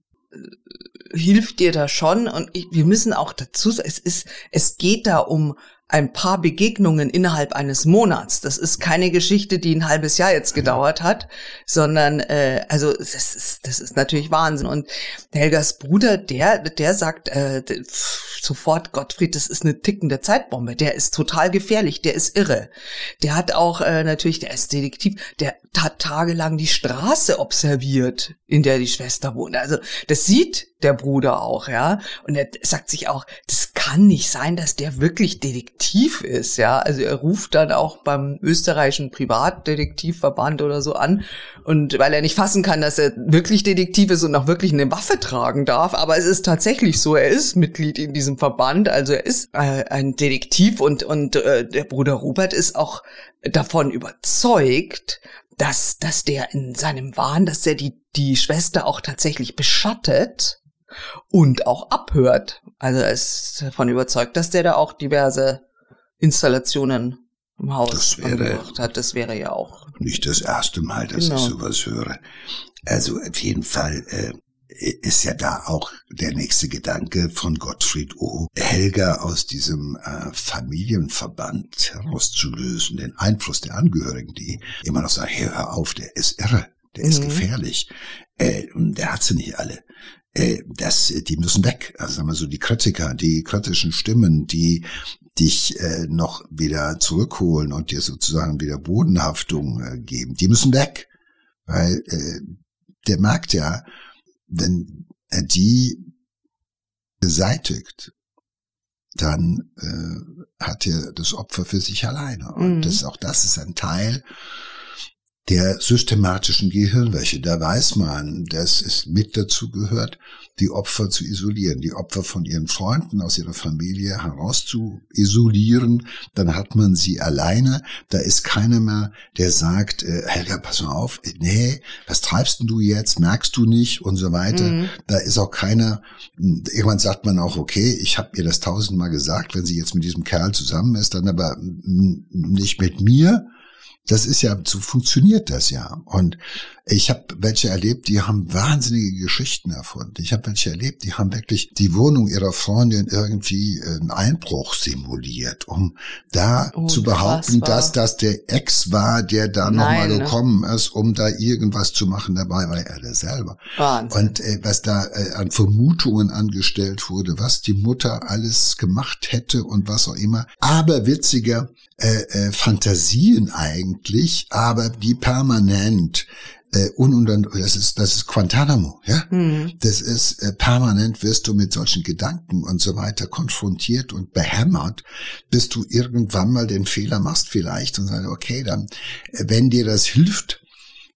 hilft ihr da schon. Und ich, wir müssen auch dazu sagen, es ist, es geht da um ein paar Begegnungen innerhalb eines Monats. Das ist keine Geschichte, die ein halbes Jahr jetzt gedauert hat, sondern äh, also das ist, das ist natürlich Wahnsinn. Und Helgas Bruder, der, der sagt äh, sofort, Gottfried, das ist eine tickende Zeitbombe. Der ist total gefährlich, der ist irre. Der hat auch äh, natürlich, der ist Detektiv, der hat tagelang die Straße observiert, in der die Schwester wohnt. Also das sieht der Bruder auch, ja. Und er sagt sich auch, das kann nicht sein, dass der wirklich Detektiv ist, ja. Also er ruft dann auch beim österreichischen Privatdetektivverband oder so an und weil er nicht fassen kann, dass er wirklich Detektiv ist und auch wirklich eine Waffe tragen darf. Aber es ist tatsächlich so, er ist Mitglied in diesem Verband, also er ist äh, ein Detektiv und und äh, der Bruder Robert ist auch davon überzeugt, dass dass der in seinem Wahn, dass er die die Schwester auch tatsächlich beschattet und auch abhört. Also er ist davon überzeugt, dass der da auch diverse Installationen im Haus angebracht hat. Das wäre ja auch. Nicht das erste Mal, dass Genau. ich sowas höre. Also auf jeden Fall äh, ist ja da auch der nächste Gedanke von Gottfried O. Helga aus diesem äh, Familienverband herauszulösen, den Einfluss der Angehörigen, die immer noch sagen, hey, hör auf, der ist irre, der ist Mhm. gefährlich, äh, der hat sie nicht alle. Äh, das, die müssen weg. Also sagen wir so, die Kritiker, die kritischen Stimmen, die dich äh, noch wieder zurückholen und dir sozusagen wieder Bodenhaftung äh, geben, die müssen weg. Weil äh, der merkt ja, wenn er die beseitigt, dann äh, hat er das Opfer für sich alleine. Und Mhm. das, auch das ist ein Teil der systematischen Gehirnwäsche. Da weiß man, dass es mit dazu gehört, die Opfer zu isolieren, die Opfer von ihren Freunden aus ihrer Familie heraus zu isolieren. Dann hat man sie alleine. Da ist keiner mehr, der sagt, äh, Helga, pass mal auf, äh, nee, was treibst denn du jetzt? Merkst du nicht? Und so weiter. Mhm. Da ist auch keiner, irgendwann sagt man auch, okay, ich habe ihr das tausendmal gesagt, wenn sie jetzt mit diesem Kerl zusammen ist, dann aber mm, nicht mit mir. Das ist ja, so funktioniert das ja. Und ich habe welche erlebt, die haben wahnsinnige Geschichten erfunden. Ich habe welche erlebt, die haben wirklich die Wohnung ihrer Freundin irgendwie einen Einbruch simuliert, um da Oh, zu behaupten, dass das der Ex war, der da nochmal ne? gekommen ist, um da irgendwas zu machen. Dabei war er der selber. Wahnsinn. Und äh, was da äh, an Vermutungen angestellt wurde, was die Mutter alles gemacht hätte und was auch immer. Aber witziger äh, äh, Fantasien eigentlich, aber die permanent äh, ununter, das ist das ist Guantanamo, ja. Mhm. Das ist äh, permanent wirst du mit solchen Gedanken und so weiter konfrontiert und behämmert, bis du irgendwann mal den Fehler machst vielleicht und sagst, okay, dann, äh, wenn dir das hilft,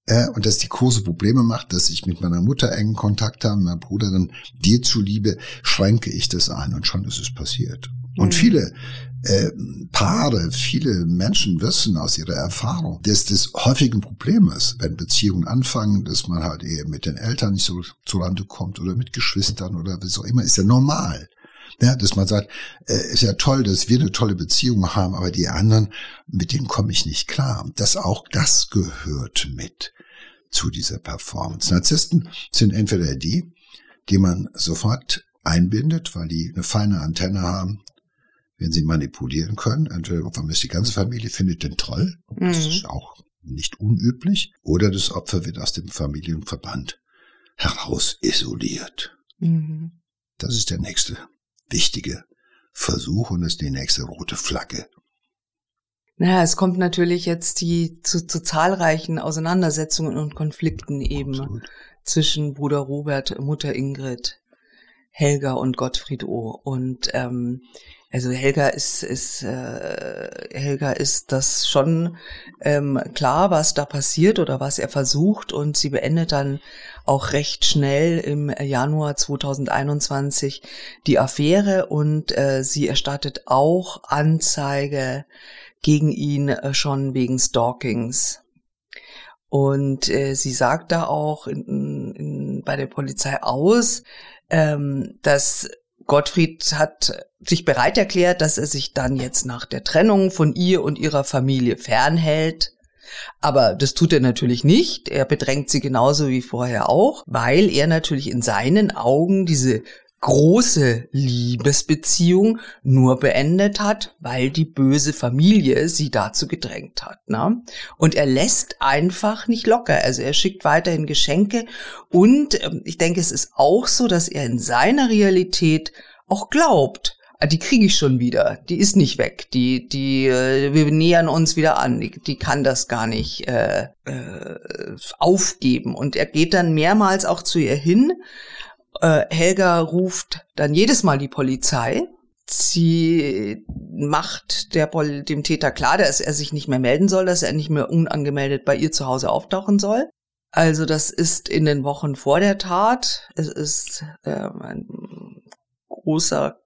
äh, und dass die große Probleme macht, dass ich mit meiner Mutter engen Kontakt habe, mein Bruder dann dir zuliebe, schränke ich das ein und schon ist es passiert. Und mhm. viele äh, Paare, viele Menschen wissen aus ihrer Erfahrung, dass das häufig ein Problem ist, wenn Beziehungen anfangen, dass man halt eher mit den Eltern nicht so zurande kommt oder mit Geschwistern oder was auch immer, ist ja normal. Ja, dass man sagt, äh, ist ja toll, dass wir eine tolle Beziehung haben, aber die anderen, mit denen komme ich nicht klar. Das auch das gehört mit zu dieser Performance. Narzissten sind entweder die, die man sofort einbindet, weil die eine feine Antenne haben, wenn sie manipulieren können. Entweder man ist die ganze Familie findet den toll, mhm. das ist auch nicht unüblich, oder das Opfer wird aus dem Familienverband heraus isoliert. Mhm. Das ist der nächste wichtige Versuch und ist die nächste rote Flagge. Naja, es kommt natürlich jetzt die zu, zu zahlreichen Auseinandersetzungen und Konflikten eben Absolut. zwischen Bruder Robert, Mutter Ingrid, Helga und Gottfried O. Und ähm, also Helga ist, ist äh, Helga ist das schon ähm, klar, was da passiert oder was er versucht und sie beendet dann auch recht schnell im Januar 2021 die Affäre und äh, sie erstattet auch Anzeige gegen ihn äh, schon wegen Stalkings. Und äh, sie sagt da auch in, in, bei der Polizei aus, ähm, dass Gottfried hat sich bereit erklärt, dass er sich dann jetzt nach der Trennung von ihr und ihrer Familie fernhält. Aber das tut er natürlich nicht. Er bedrängt sie genauso wie vorher auch, weil er natürlich in seinen Augen diese große Liebesbeziehung nur beendet hat, weil die böse Familie sie dazu gedrängt hat. Ne? Und er lässt einfach nicht locker. Also er schickt weiterhin Geschenke und ähm, ich denke, es ist auch so, dass er in seiner Realität auch glaubt, ah, die kriege ich schon wieder, die ist nicht weg, die, die, äh, wir nähern uns wieder an, die, die kann das gar nicht äh, äh, aufgeben. Und er geht dann mehrmals auch zu ihr hin, äh, Helga ruft dann jedes Mal die Polizei. Sie macht der Pol dem Täter klar, dass er sich nicht mehr melden soll, dass er nicht mehr unangemeldet bei ihr zu Hause auftauchen soll. Also das ist in den Wochen vor der Tat. Es ist äh, ein großer,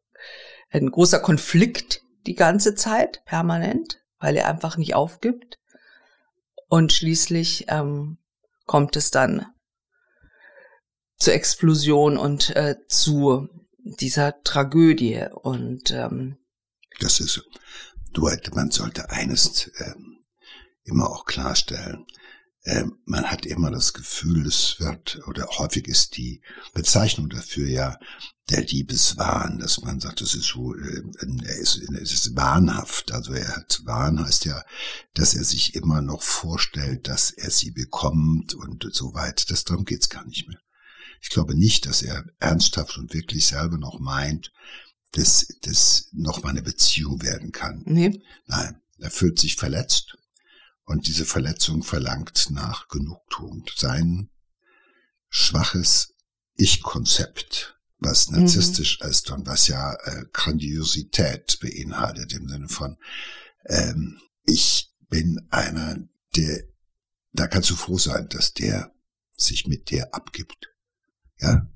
ein großer Konflikt die ganze Zeit, permanent, weil er einfach nicht aufgibt. Und schließlich ähm, kommt es dann zur Explosion und äh, zu dieser Tragödie. Und ähm, das ist, du, man sollte eines ähm, immer auch klarstellen. Ähm, man hat immer das Gefühl, es wird, oder häufig ist die Bezeichnung dafür ja der Liebeswahn, dass man sagt, das ist so, äh, er ist, es ist wahnhaft. Also er hat Wahn heißt ja, dass er sich immer noch vorstellt, dass er sie bekommt und so weit. Das darum geht's gar nicht mehr. Ich glaube nicht, dass er ernsthaft und wirklich selber noch meint, dass das noch mal eine Beziehung werden kann. Nee. Nein, er fühlt sich verletzt und diese Verletzung verlangt nach Genugtuung. Sein schwaches Ich-Konzept, was mhm. narzisstisch mhm. ist und was ja äh, Grandiosität beinhaltet im Sinne von ähm, ich bin einer, der da kannst du froh sein, dass der sich mit dir abgibt. Ja?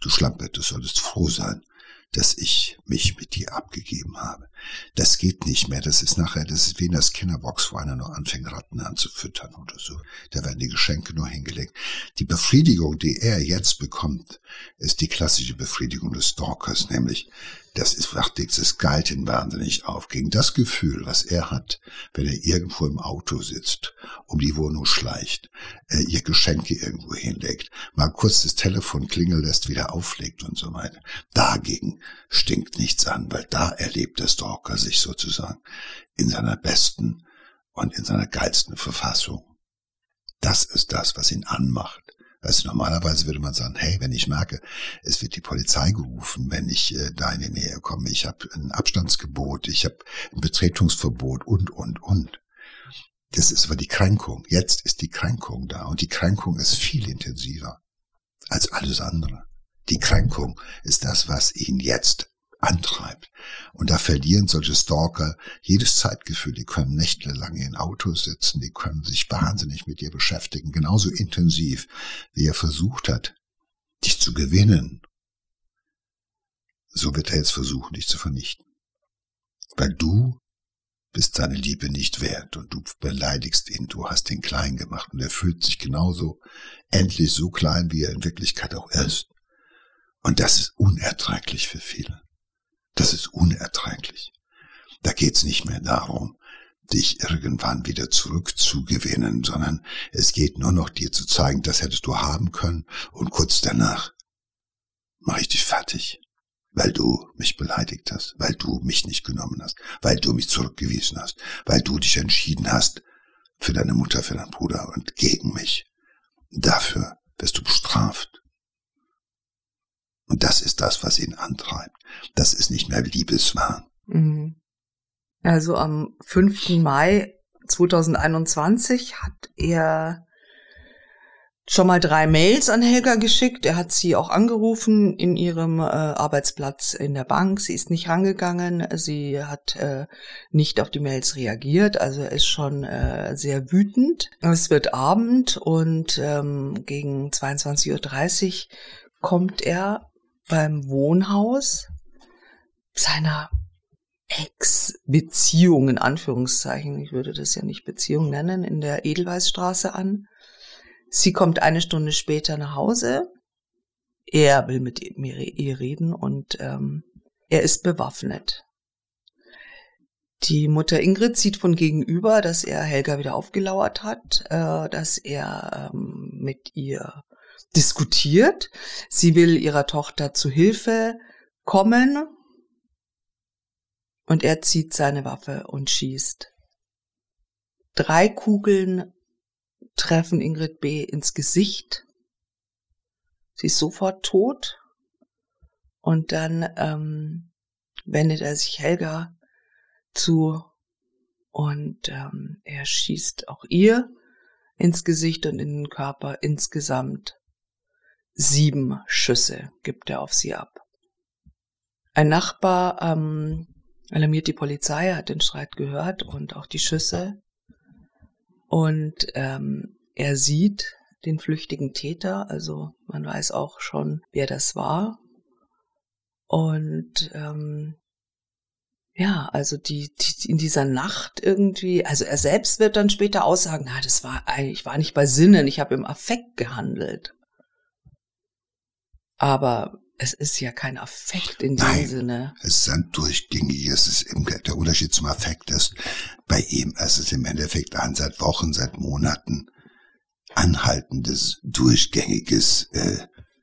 Du Schlampe, du solltest froh sein, dass ich mich mit dir abgegeben habe. Das geht nicht mehr. Das ist nachher, das ist wie in das Kinderbox, wo einer noch anfängt, Ratten anzufüttern oder so. Da werden die Geschenke nur hingelegt. Die Befriedigung, die er jetzt bekommt, ist die klassische Befriedigung des Stalkers, nämlich das ist wichtig, das galt ihn wahnsinnig auf. Gegen das Gefühl, was er hat, wenn er irgendwo im Auto sitzt, um die Wohnung schleicht, äh, ihr Geschenke irgendwo hinlegt, mal kurz das Telefon klingeln lässt, wieder auflegt und so weiter. Dagegen stinkt nichts an, weil da erlebt der Stalker sich sozusagen in seiner besten und in seiner geilsten Verfassung. Das ist das, was ihn anmacht. Du, normalerweise würde man sagen, hey, wenn ich merke, es wird die Polizei gerufen, wenn ich äh, da in die Nähe komme, ich habe ein Abstandsgebot, ich habe ein Betretungsverbot und, und, und. Das ist aber die Kränkung. Jetzt ist die Kränkung da und die Kränkung ist viel intensiver als alles andere. Die Kränkung ist das, was ihn jetzt antreibt. Und da verlieren solche Stalker jedes Zeitgefühl. Die können nächtelang in Autos sitzen, die können sich wahnsinnig mit ihr beschäftigen, genauso intensiv, wie er versucht hat, dich zu gewinnen. So wird er jetzt versuchen, dich zu vernichten. Weil du bist seine Liebe nicht wert und du beleidigst ihn, du hast ihn klein gemacht und er fühlt sich genauso, endlich so klein, wie er in Wirklichkeit auch ist. Und das ist unerträglich für viele. Das ist unerträglich. Da geht's nicht mehr darum, dich irgendwann wieder zurückzugewinnen, sondern es geht nur noch dir zu zeigen, das hättest du haben können und kurz danach mache ich dich fertig weil du mich beleidigt hast, weil du mich nicht genommen hast, weil du mich zurückgewiesen hast, weil du dich entschieden hast für deine Mutter, für deinen Bruder und gegen mich. Dafür wirst du bestraft. Und das ist das, was ihn antreibt. Das ist nicht mehr Liebeswahn. Mhm. Also am 5. Mai 2021 hat er schon mal drei Mails an Helga geschickt. Er hat sie auch angerufen in ihrem äh, Arbeitsplatz in der Bank. Sie ist nicht rangegangen. Sie hat äh, nicht auf die Mails reagiert. Also er ist schon äh, sehr wütend. Es wird Abend und ähm, gegen 22.30 Uhr kommt er beim Wohnhaus seiner Ex-Beziehung in Anführungszeichen, ich würde das ja nicht Beziehung nennen, in der Edelweißstraße an. Sie kommt eine Stunde später nach Hause. Er will mit ihr reden und ähm, er ist bewaffnet. Die Mutter Ingrid sieht von gegenüber, dass er Helga wieder aufgelauert hat, äh, dass er ähm, mit ihr diskutiert. Sie will ihrer Tochter zu Hilfe kommen und er zieht seine Waffe und schießt. Drei Kugeln treffen Ingrid B. ins Gesicht. Sie ist sofort tot. Und dann ähm, wendet er sich Helga zu und ähm, er schießt auch ihr ins Gesicht und in den Körper. Insgesamt sieben Schüsse gibt er auf sie ab. Ein Nachbar ähm, alarmiert die Polizei, hat den Streit gehört und auch die Schüsse. Und ähm, er sieht den flüchtigen Täter, also man weiß auch schon, wer das war. Und ähm, ja, also die, die in dieser Nacht irgendwie, also er selbst wird dann später aussagen, na, das war ich war nicht bei Sinnen, ich habe im Affekt gehandelt. Aber es ist ja kein Affekt in dem Nein, Sinne. Es ist ein durchgängiges, es ist der Unterschied zum Affekt ist, bei ihm ist es im Endeffekt ein seit Wochen, seit Monaten anhaltendes, durchgängiges äh,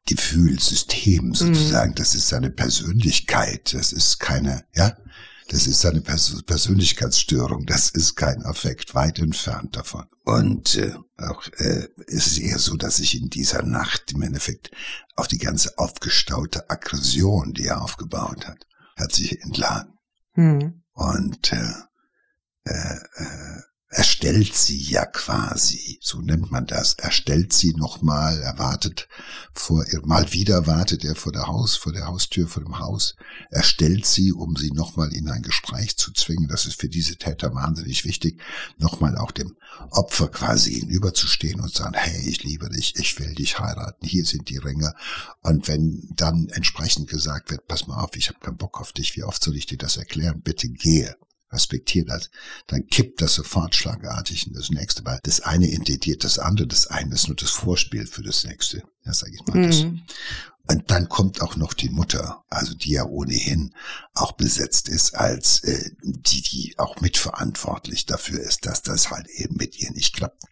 Gefühlssystem sozusagen. Mhm. Das ist seine Persönlichkeit. Das ist keine, ja, das ist eine Pers Persönlichkeitsstörung, das ist kein Affekt, weit entfernt davon. Und äh, auch äh, ist es eher so, dass sich in dieser Nacht im Endeffekt auch die ganze aufgestaute Aggression, die er aufgebaut hat, hat sich entladen. Hm. Und äh, äh, äh er stellt sie ja quasi, so nennt man das. Er stellt sie nochmal, er wartet vor, mal wieder wartet er vor der Haus, vor der Haustür, vor dem Haus. Er stellt sie, um sie nochmal in ein Gespräch zu zwingen. Das ist für diese Täter wahnsinnig wichtig, nochmal auch dem Opfer quasi gegenüberzustehen und sagen, hey, ich liebe dich, ich will dich heiraten, hier sind die Ringe. Und wenn dann entsprechend gesagt wird, pass mal auf, ich habe keinen Bock auf dich, wie oft soll ich dir das erklären? Bitte gehe respektiert das, dann kippt das sofort schlagartig in das nächste, weil das eine intendiert das andere, das eine ist nur das Vorspiel für das nächste. Ja, sag ich mal. Mhm. Und dann kommt auch noch die Mutter, also die ja ohnehin auch besetzt ist als äh, die, die auch mitverantwortlich dafür ist, dass das halt eben mit ihr nicht klappt.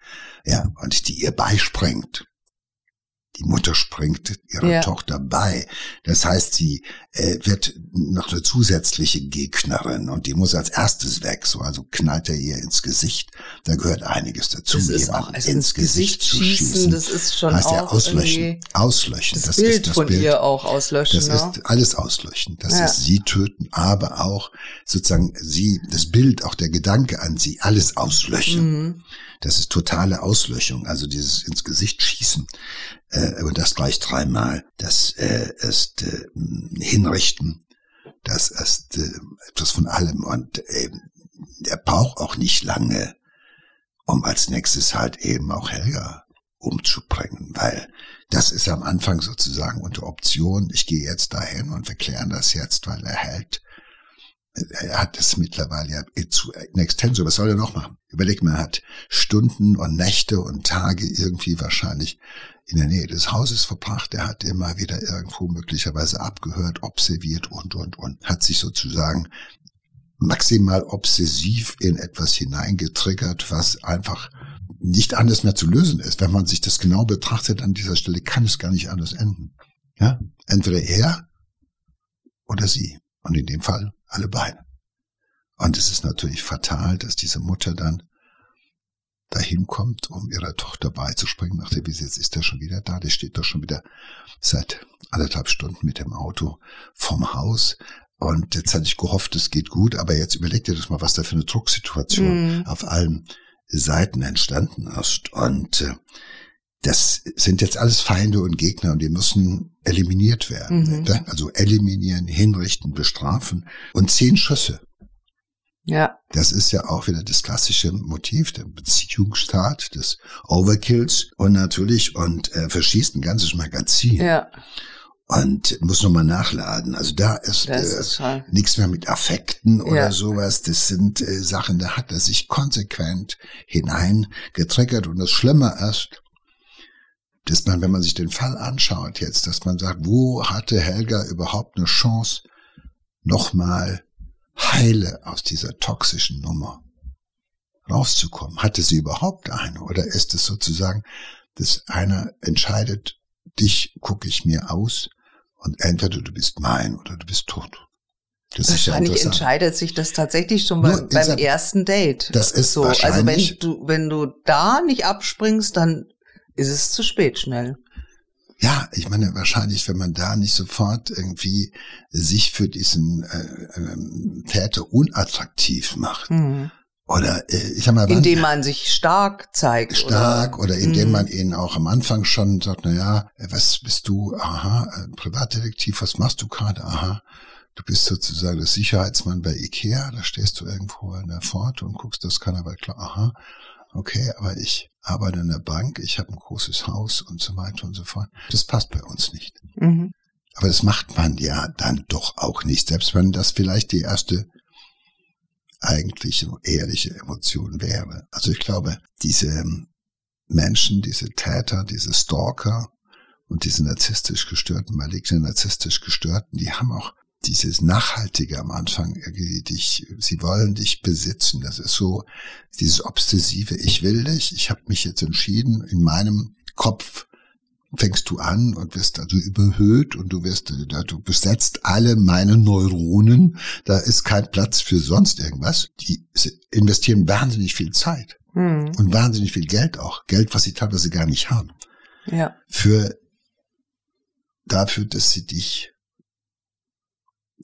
Ja, und die ihr beispringt. Die Mutter springt ihrer ja. Tochter bei. Das heißt, sie äh, wird noch eine zusätzliche Gegnerin und die muss als erstes weg. So, also knallt er ihr ins Gesicht. Da gehört einiges dazu. Das ist auch, also ins, Gesicht, Gesicht schießen, schießen, das ist schon heißt auch ja auslöschen. Auslöschen. Das, das Bild ist das von Bild. ihr auch auslöschen. Das ne? ist alles auslöschen. Das ja. ist sie töten, aber auch sozusagen sie, das Bild, auch der Gedanke an sie, alles auslöschen. Mhm. Das ist totale Auslöschung, also dieses ins Gesicht schießen äh, und das gleich dreimal. Das äh, ist äh, hinrichten, Das ist äh, etwas von allem und äh, er braucht auch nicht lange, um als nächstes halt eben auch Helga umzubringen, weil das ist am Anfang sozusagen unter Option, ich gehe jetzt dahin und wir klären das jetzt, weil er hält, er hat es mittlerweile ja zu in extenso, was soll er noch machen? Überleg mal, er hat Stunden und Nächte und Tage irgendwie wahrscheinlich in der Nähe des Hauses verbracht. Er hat immer wieder irgendwo möglicherweise abgehört, observiert und, und, und. Hat sich sozusagen maximal obsessiv in etwas hineingetriggert, was einfach nicht anders mehr zu lösen ist. Wenn man sich das genau betrachtet an dieser Stelle, kann es gar nicht anders enden. Ja? Entweder er oder sie. Und in dem Fall alle beide. Und es ist natürlich fatal, dass diese Mutter dann dahin kommt, um ihrer Tochter beizubringen, nach der Wiese, jetzt ist er schon wieder da, der steht doch schon wieder seit anderthalb Stunden mit dem Auto vom Haus. Und jetzt hatte ich gehofft, es geht gut, aber jetzt überlegt ihr das mal, was da für eine Drucksituation mhm. auf allen Seiten entstanden ist. Und äh, das sind jetzt alles Feinde und Gegner und die müssen eliminiert werden. Mhm. Also eliminieren, hinrichten, bestrafen und zehn Schüsse. Ja. Das ist ja auch wieder das klassische Motiv der Beziehungsstaat, des Overkills und natürlich und äh, verschießt ein ganzes Magazin. Ja. Und muss nochmal nachladen. Also da ist, äh, ist nichts mehr mit Affekten oder ja. sowas. Das sind äh, Sachen, da hat er sich konsequent hineingetriggert. Und das Schlimme ist, dass man, wenn man sich den Fall anschaut jetzt, dass man sagt, wo hatte Helga überhaupt eine Chance, nochmal heile aus dieser toxischen Nummer rauszukommen? Hatte sie überhaupt eine? Oder ist es sozusagen, dass einer entscheidet, dich gucke ich mir aus und entweder du bist mein oder du bist tot. Das wahrscheinlich ja entscheidet sich das tatsächlich schon beim, beim ersten Date. Das ist so. Also wenn du, wenn du da nicht abspringst, dann ist es zu spät schnell. Ja, ich meine, wahrscheinlich, wenn man da nicht sofort irgendwie sich für diesen äh, äh, Täter unattraktiv macht. Mhm. Oder äh, ich sag mal, indem man sich stark zeigt. Stark oder, oder indem mhm. man ihnen auch am Anfang schon sagt, na ja, was bist du? Aha, äh, Privatdetektiv, was machst du gerade? Aha, du bist sozusagen das Sicherheitsmann bei Ikea, da stehst du irgendwo in der Pforte und guckst, das kann aber klar, aha, okay, aber ich arbeite in der Bank, ich habe ein großes Haus und so weiter und so fort. Das passt bei uns nicht. Mhm. Aber das macht man ja dann doch auch nicht, selbst wenn das vielleicht die erste eigentliche ehrliche Emotion wäre. Also ich glaube, diese Menschen, diese Täter, diese Stalker und diese narzisstisch gestörten, malignen narzisstisch gestörten, die haben auch dieses Nachhaltige am Anfang, irgendwie dich, sie wollen dich besitzen. Das ist so dieses obsessive, ich will dich, ich habe mich jetzt entschieden, in meinem Kopf fängst du an und wirst also überhöht und du wirst, du besetzt alle meine Neuronen, da ist kein Platz für sonst irgendwas. Die investieren wahnsinnig viel Zeit hm. und wahnsinnig viel Geld auch. Geld, was sie teilweise gar nicht haben. Ja. Für, dafür, dass sie dich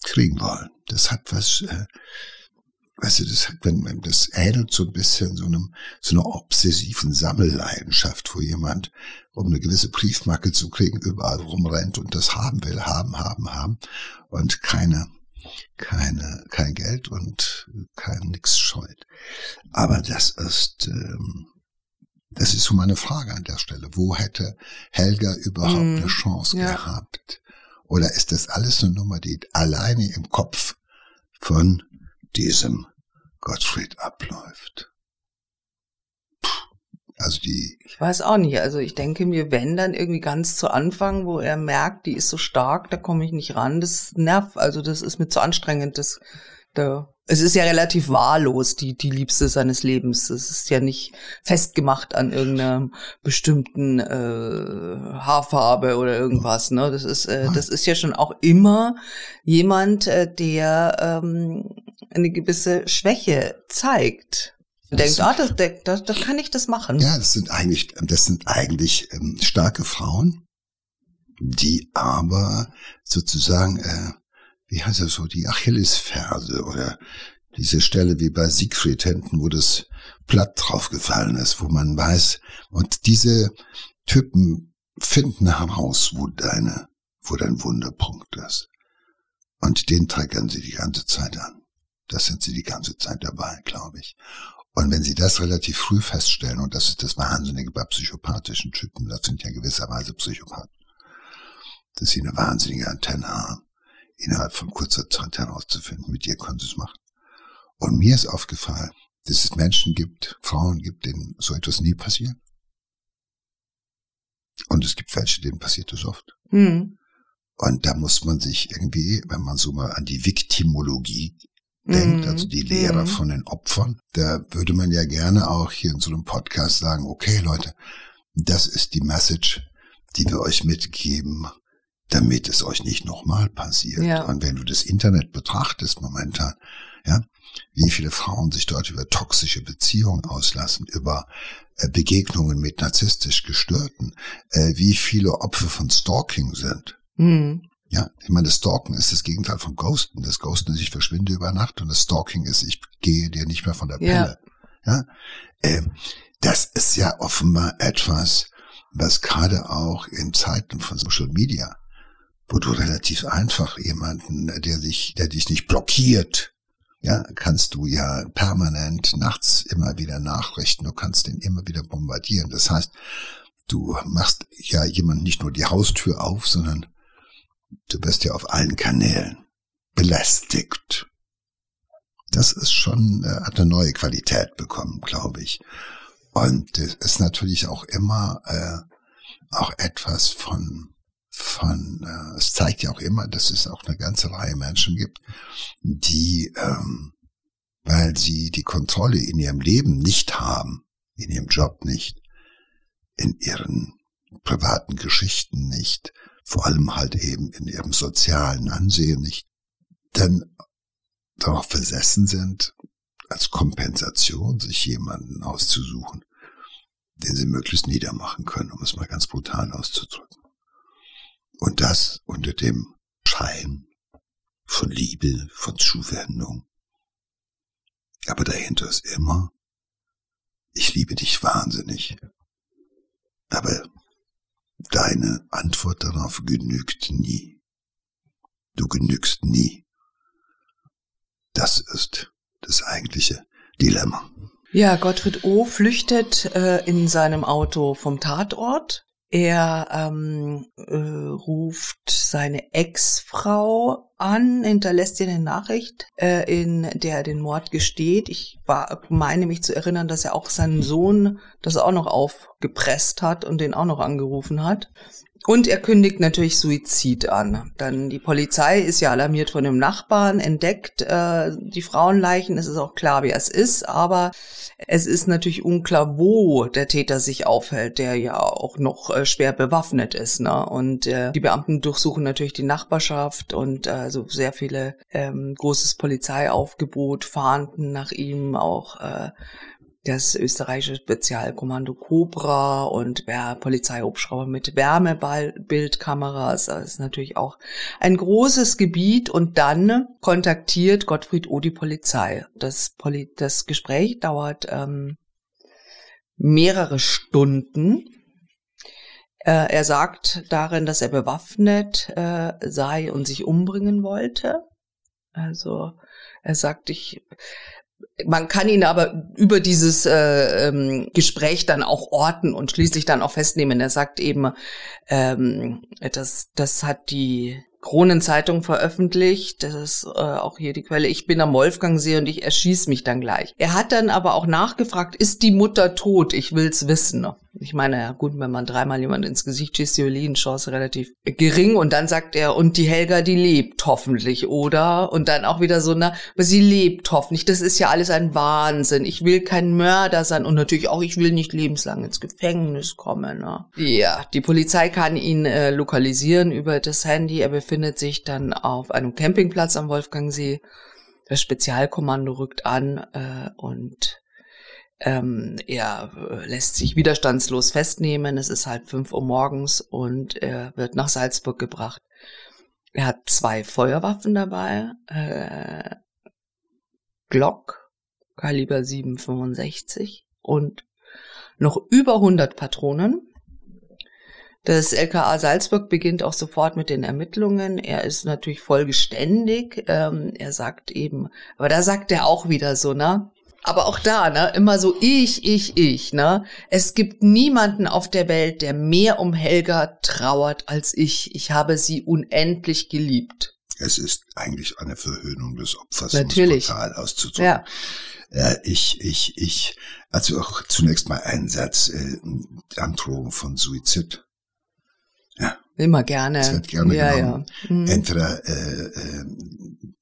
kriegen wollen. Das hat was, äh, weißt du, das, hat, wenn, das ähnelt so ein bisschen so einem, so einer obsessiven Sammelleidenschaft, wo jemand, um eine gewisse Briefmarke zu kriegen, überall rumrennt und das haben will, haben, haben, haben und keine, keine, kein Geld und kein nix scheut. Aber das ist, ähm, das ist so meine Frage an der Stelle. Wo hätte Helga überhaupt mm, eine Chance ja. gehabt? Oder ist das alles eine Nummer, die alleine im Kopf von diesem Gottfried abläuft? Also die. Ich weiß auch nicht. Also ich denke mir, wenn dann irgendwie ganz zu Anfang, wo er merkt, die ist so stark, da komme ich nicht ran, das nervt. Also das ist mir zu anstrengend. Das, da es ist ja relativ wahllos, die, die Liebste seines Lebens. Es ist ja nicht festgemacht an irgendeiner bestimmten äh, Haarfarbe oder irgendwas. Ne? Das ist, äh, das ist ja schon auch immer jemand, äh, der ähm, eine gewisse Schwäche zeigt. Und denkt, ah, das, das, das kann ich das machen. Ja, das sind eigentlich, das sind eigentlich ähm, starke Frauen, die aber sozusagen äh, wie heißt das so, die Achillesferse oder diese Stelle wie bei Siegfried hinten, wo das Blatt draufgefallen ist, wo man weiß, und diese Typen finden heraus, wo deine, wo dein Wunderpunkt ist. Und den triggern sie die ganze Zeit an. Das sind sie die ganze Zeit dabei, glaube ich. Und wenn Sie das relativ früh feststellen, und das ist das Wahnsinnige bei psychopathischen Typen, das sind ja gewisserweise Psychopathen, dass sie eine wahnsinnige Antenne haben, innerhalb von kurzer Zeit herauszufinden, mit dir können Sie es machen. Und mir ist aufgefallen, dass es Menschen gibt, Frauen gibt, denen so etwas nie passiert. Und es gibt welche, denen passiert das oft. Mhm. Und da muss man sich irgendwie, wenn man so mal an die Viktimologie denkt, also die Lehre mhm. von den Opfern, da würde man ja gerne auch hier in so einem Podcast sagen, okay Leute, das ist die Message, die wir euch mitgeben, damit es euch nicht nochmal passiert. Ja. Und wenn du das Internet betrachtest momentan, ja, wie viele Frauen sich dort über toxische Beziehungen auslassen, über äh, Begegnungen mit narzisstisch Gestörten, äh, wie viele Opfer von Stalking sind. Mhm. Ja, ich meine, das Stalken ist das Gegenteil von Ghosten. Das Ghosten ist, ich verschwinde über Nacht und das Stalking ist, ich gehe dir nicht mehr von der Pelle. Ja, ja? Ähm, das ist ja offenbar etwas, was gerade auch in Zeiten von Social Media, wo du relativ einfach jemanden, der dich, der dich nicht blockiert, ja, kannst du ja permanent nachts immer wieder nachrichten, du kannst den immer wieder bombardieren. Das heißt, du machst ja jemand nicht nur die Haustür auf, sondern du wirst ja auf allen Kanälen belästigt. Das ist schon, äh, hat eine neue Qualität bekommen, glaube ich. Und es ist natürlich auch immer äh, auch etwas von, von äh, es zeigt ja auch immer, dass es auch eine ganze Reihe Menschen gibt, die, ähm, weil sie die Kontrolle in ihrem Leben nicht haben, in ihrem Job nicht, in ihren privaten Geschichten nicht, vor allem halt eben in ihrem sozialen Ansehen nicht, dann darauf versessen sind, als Kompensation sich jemanden auszusuchen, den sie möglichst niedermachen können, um es mal ganz brutal auszudrücken. Und das unter dem Schein von Liebe, von Zuwendung. Aber dahinter ist immer, ich liebe dich wahnsinnig. Aber Deine Antwort darauf genügt nie. Du genügst nie. Das ist das eigentliche Dilemma. Ja, Gottfried O. flüchtet äh, in seinem Auto vom Tatort er ähm, äh, ruft seine Ex-Frau an, hinterlässt ihr eine Nachricht, äh, in der er den Mord gesteht. Ich war, meine mich zu erinnern, dass er auch seinen Sohn das auch noch aufgepresst hat und den auch noch angerufen hat. Und er kündigt natürlich Suizid an. Dann die Polizei ist ja alarmiert von dem Nachbarn, entdeckt äh, die Frauenleichen. Es ist auch klar, wer es ist, aber es ist natürlich unklar, wo der Täter sich aufhält, der ja auch noch äh, schwer bewaffnet ist. Ne? Und äh, die Beamten durchsuchen natürlich die Nachbarschaft und äh, also sehr viele ähm, großes Polizeiaufgebot fahnden nach ihm auch. Äh, das österreichische Spezialkommando Cobra und ja, Polizeihubschrauber mit Wärmebildkameras. Das ist natürlich auch ein großes Gebiet. Und dann kontaktiert Gottfried O. die Polizei. Das, Poli das Gespräch dauert ähm, mehrere Stunden. Äh, er sagt darin, dass er bewaffnet äh, sei und sich umbringen wollte. Also er sagt, ich man kann ihn aber über dieses äh, ähm, Gespräch dann auch orten und schließlich dann auch festnehmen. Er sagt eben, ähm, das, das hat die Kronenzeitung veröffentlicht. Das ist äh, auch hier die Quelle. Ich bin am Wolfgangsee und ich erschieß mich dann gleich. Er hat dann aber auch nachgefragt, ist die Mutter tot? Ich will's wissen. Ich meine, ja gut, wenn man dreimal jemand ins Gesicht schießt, die Chance relativ gering. Und dann sagt er, und die Helga, die lebt hoffentlich, oder? Und dann auch wieder so, na, aber sie lebt hoffentlich. Das ist ja alles ein Wahnsinn. Ich will kein Mörder sein. Und natürlich auch, ich will nicht lebenslang ins Gefängnis kommen. Ne? Ja, die Polizei kann ihn äh, lokalisieren über das Handy. Er sich dann auf einem Campingplatz am Wolfgangsee. Das Spezialkommando rückt an äh, und ähm, er äh, lässt sich widerstandslos festnehmen. Es ist halb fünf Uhr morgens und er wird nach Salzburg gebracht. Er hat zwei Feuerwaffen dabei, äh, Glock, Kaliber 765 und noch über 100 Patronen. Das LKA Salzburg beginnt auch sofort mit den Ermittlungen. Er ist natürlich vollgeständig. Ähm, er sagt eben, aber da sagt er auch wieder so, ne? Aber auch da, ne, immer so ich, ich, ich, ne? Es gibt niemanden auf der Welt, der mehr um Helga trauert als ich. Ich habe sie unendlich geliebt. Es ist eigentlich eine Verhöhnung des Opfers, Natürlich. um brutal auszudrücken. Ja. Äh, ich, ich, ich, also auch zunächst mal ein Satz, äh, Androhung von Suizid. Immer gerne. Es wird gerne ja, genommen. Ja. Mhm. Entweder äh, äh,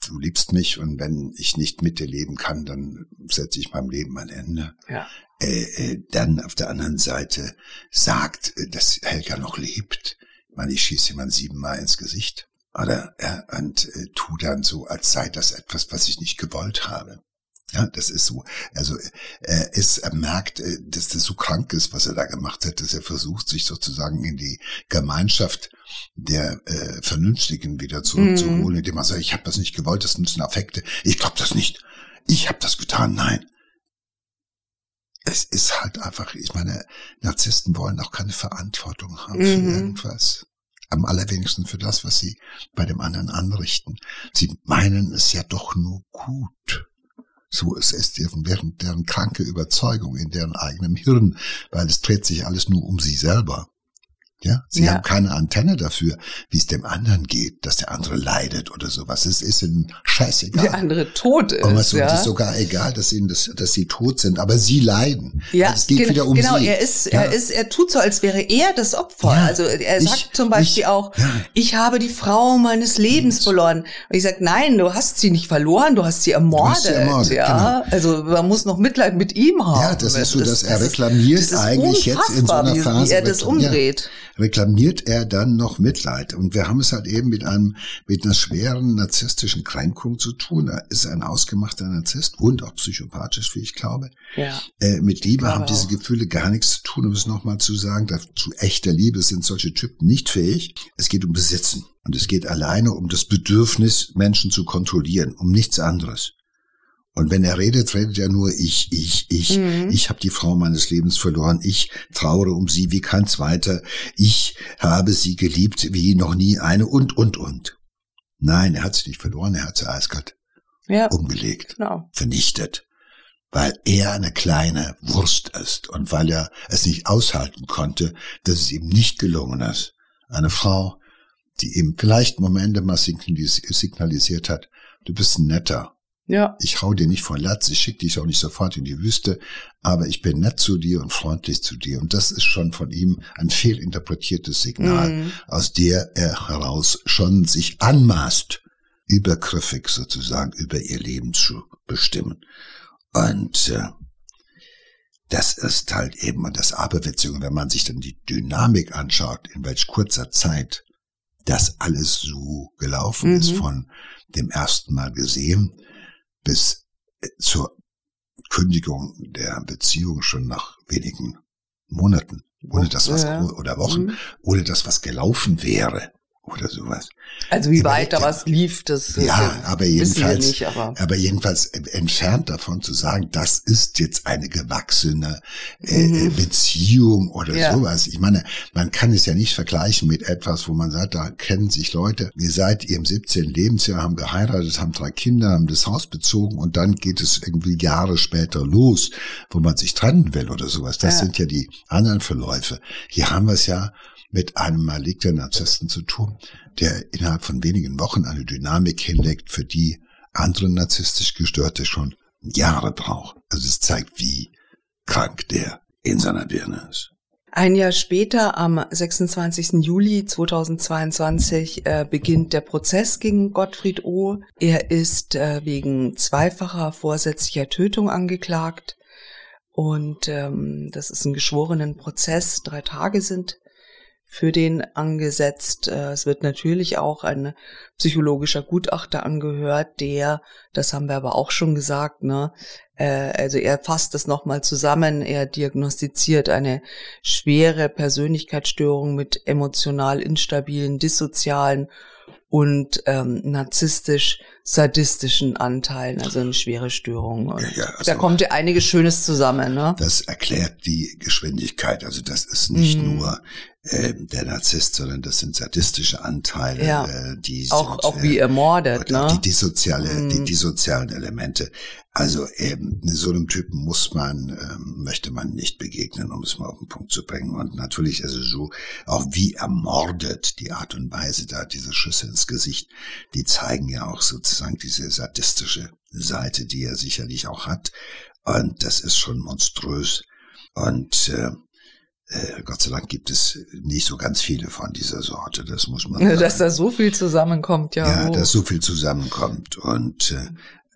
du liebst mich und wenn ich nicht mit dir leben kann, dann setze ich meinem Leben ein Ende. ja. Äh, äh, dann auf der anderen Seite sagt, äh, dass Helga noch lebt. Ich meine, ich schieße jemand siebenmal ins Gesicht. Oder ja, und äh, tu dann so, als sei das etwas, was ich nicht gewollt habe. Ja, das ist so. Also er ist, er merkt, äh, dass das so krank ist, was er da gemacht hat, dass er versucht, sich sozusagen in die Gemeinschaft der äh, Vernünftigen wieder zurückzuholen, indem er sagt, ich habe das nicht gewollt, das nützen Affekte. Ich glaube das nicht. Ich habe das getan. Nein. Es ist halt einfach, ich meine, Narzissten wollen auch keine Verantwortung haben für Mhm. irgendwas. Am allerwenigsten für das, was sie bei dem anderen anrichten. Sie meinen es ja doch nur gut. So ist es deren, deren, kranke Überzeugung in deren eigenem Hirn, weil es dreht sich alles nur um sie selber. Ja, sie Ja. haben keine Antenne dafür, wie es dem anderen geht, dass der andere leidet oder sowas. Es ist ihnen scheißegal. Der andere tot ist. Und es ja. ist sogar egal, dass ihnen das, dass sie tot sind, aber sie leiden. Ja, es geht gen- wieder um genau, sie. er ist, ja. er ist, er tut so, als wäre er das Opfer. Ja, also er ich- sagt zum Beispiel ich- auch, ich habe die Frau meines Lebens verloren. Und ich sage, nein, du hast sie nicht verloren, du hast sie ermordet. hast sie ermordet, ja, also man muss noch Mitleid mit ihm haben. Ja, das ist so, dass er reklamiert das ist eigentlich jetzt in so einer Phase, wie er das umdreht. Reklamiert er dann noch Mitleid. Und wir haben es halt eben mit einem, mit einer schweren narzisstischen Kränkung zu tun. Er ist ein ausgemachter Narzisst und auch psychopathisch, wie ich glaube. Ja. Äh, mit Liebe haben diese auch. Gefühle gar nichts zu tun, um es nochmal zu sagen. Zu echter Liebe sind solche Typen nicht fähig. Es geht um Besitzen. Und es geht alleine um das Bedürfnis, Menschen zu kontrollieren, um nichts anderes. Und wenn er redet, redet er nur ich, ich, ich. Mhm. Ich habe die Frau meines Lebens verloren. Ich trauere um sie wie kein zweiter. Ich habe sie geliebt wie noch nie eine und, und, und. Nein, er hat sie nicht verloren. Er hat sie eiskalt Ja, umgelegt genau. vernichtet, weil er eine kleine Wurst ist und weil er es nicht aushalten konnte, dass es ihm nicht gelungen ist. Eine Frau, die ihm vielleicht Momente mal signalis signalisiert hat, du bist ein netter. Ja. Ich hau dir nicht von Latz, ich schick dich auch nicht sofort in die Wüste, aber ich bin nett zu dir und freundlich zu dir. Und das ist schon von ihm ein fehlinterpretiertes Signal, Mhm. aus der er heraus schon sich anmaßt, übergriffig sozusagen über ihr Leben zu bestimmen. Und äh, das ist halt eben das Aberwitzige, wenn man sich dann die Dynamik anschaut, in welch kurzer Zeit das alles so gelaufen ist, Mhm. von dem ersten Mal gesehen bis äh, zur Kündigung der Beziehung schon nach wenigen Monaten, ohne das was Ja. oder Wochen, Mhm. ohne das was gelaufen wäre oder sowas. Also wie weit da was lief, das äh, Ja, aber jedenfalls, nicht, aber aber jedenfalls entfernt davon zu sagen, das ist jetzt eine gewachsene äh, Mhm. Beziehung oder Ja. sowas. Ich meine, man kann es ja nicht vergleichen mit etwas, wo man sagt, da kennen sich Leute, ihr seid ihrem 17. Lebensjahr, haben geheiratet, haben drei Kinder, haben das Haus bezogen und dann geht es irgendwie Jahre später los, wo man sich trennen will oder sowas. Das Ja. sind ja die anderen Verläufe. Hier haben wir es ja mit einem malignen Narzissten zu tun, der innerhalb von wenigen Wochen eine Dynamik hinlegt, für die andere narzisstisch Gestörte schon Jahre brauchen. Also es zeigt, wie krank der in seiner Birne ist. Ein Jahr später, am 26. Juli 2022, äh, beginnt der Prozess gegen Gottfried O. Er ist äh, wegen zweifacher vorsätzlicher Tötung angeklagt. Und ähm, das ist ein geschworenen Prozess. Drei Tage sind für den angesetzt. Äh, Es wird natürlich auch ein psychologischer Gutachter angehört, der, das haben wir aber auch schon gesagt, ne, äh, also er fasst es nochmal zusammen, er diagnostiziert eine schwere Persönlichkeitsstörung mit emotional instabilen, dissozialen und ähm, narzisstisch sadistischen Anteilen, also eine schwere Störung. Und Ja, ja, also- da kommt ja einiges Schönes zusammen, ne? Das erklärt die Geschwindigkeit. Also das ist nicht Mhm. nur äh, der Narzisst, sondern das sind sadistische Anteile, Ja. äh, die Auch, sind, auch wie äh, ermordet, und auch ne? die, die soziale, die, Mhm. die sozialen Elemente. Also eben so einem Typen muss man, ähm, möchte man nicht begegnen, um es mal auf den Punkt zu bringen. Und natürlich ist es so, auch wie ermordet die Art und Weise da, diese Schüsse ins Gesicht, die zeigen ja auch sozusagen diese sadistische Seite, die er sicherlich auch hat. Und das ist schon monströs. Und äh, äh, Gott sei Dank gibt es nicht so ganz viele von dieser Sorte. Das muss man sagen. Dass da so viel zusammenkommt, ja. Ja, oh. dass so viel zusammenkommt. Und äh,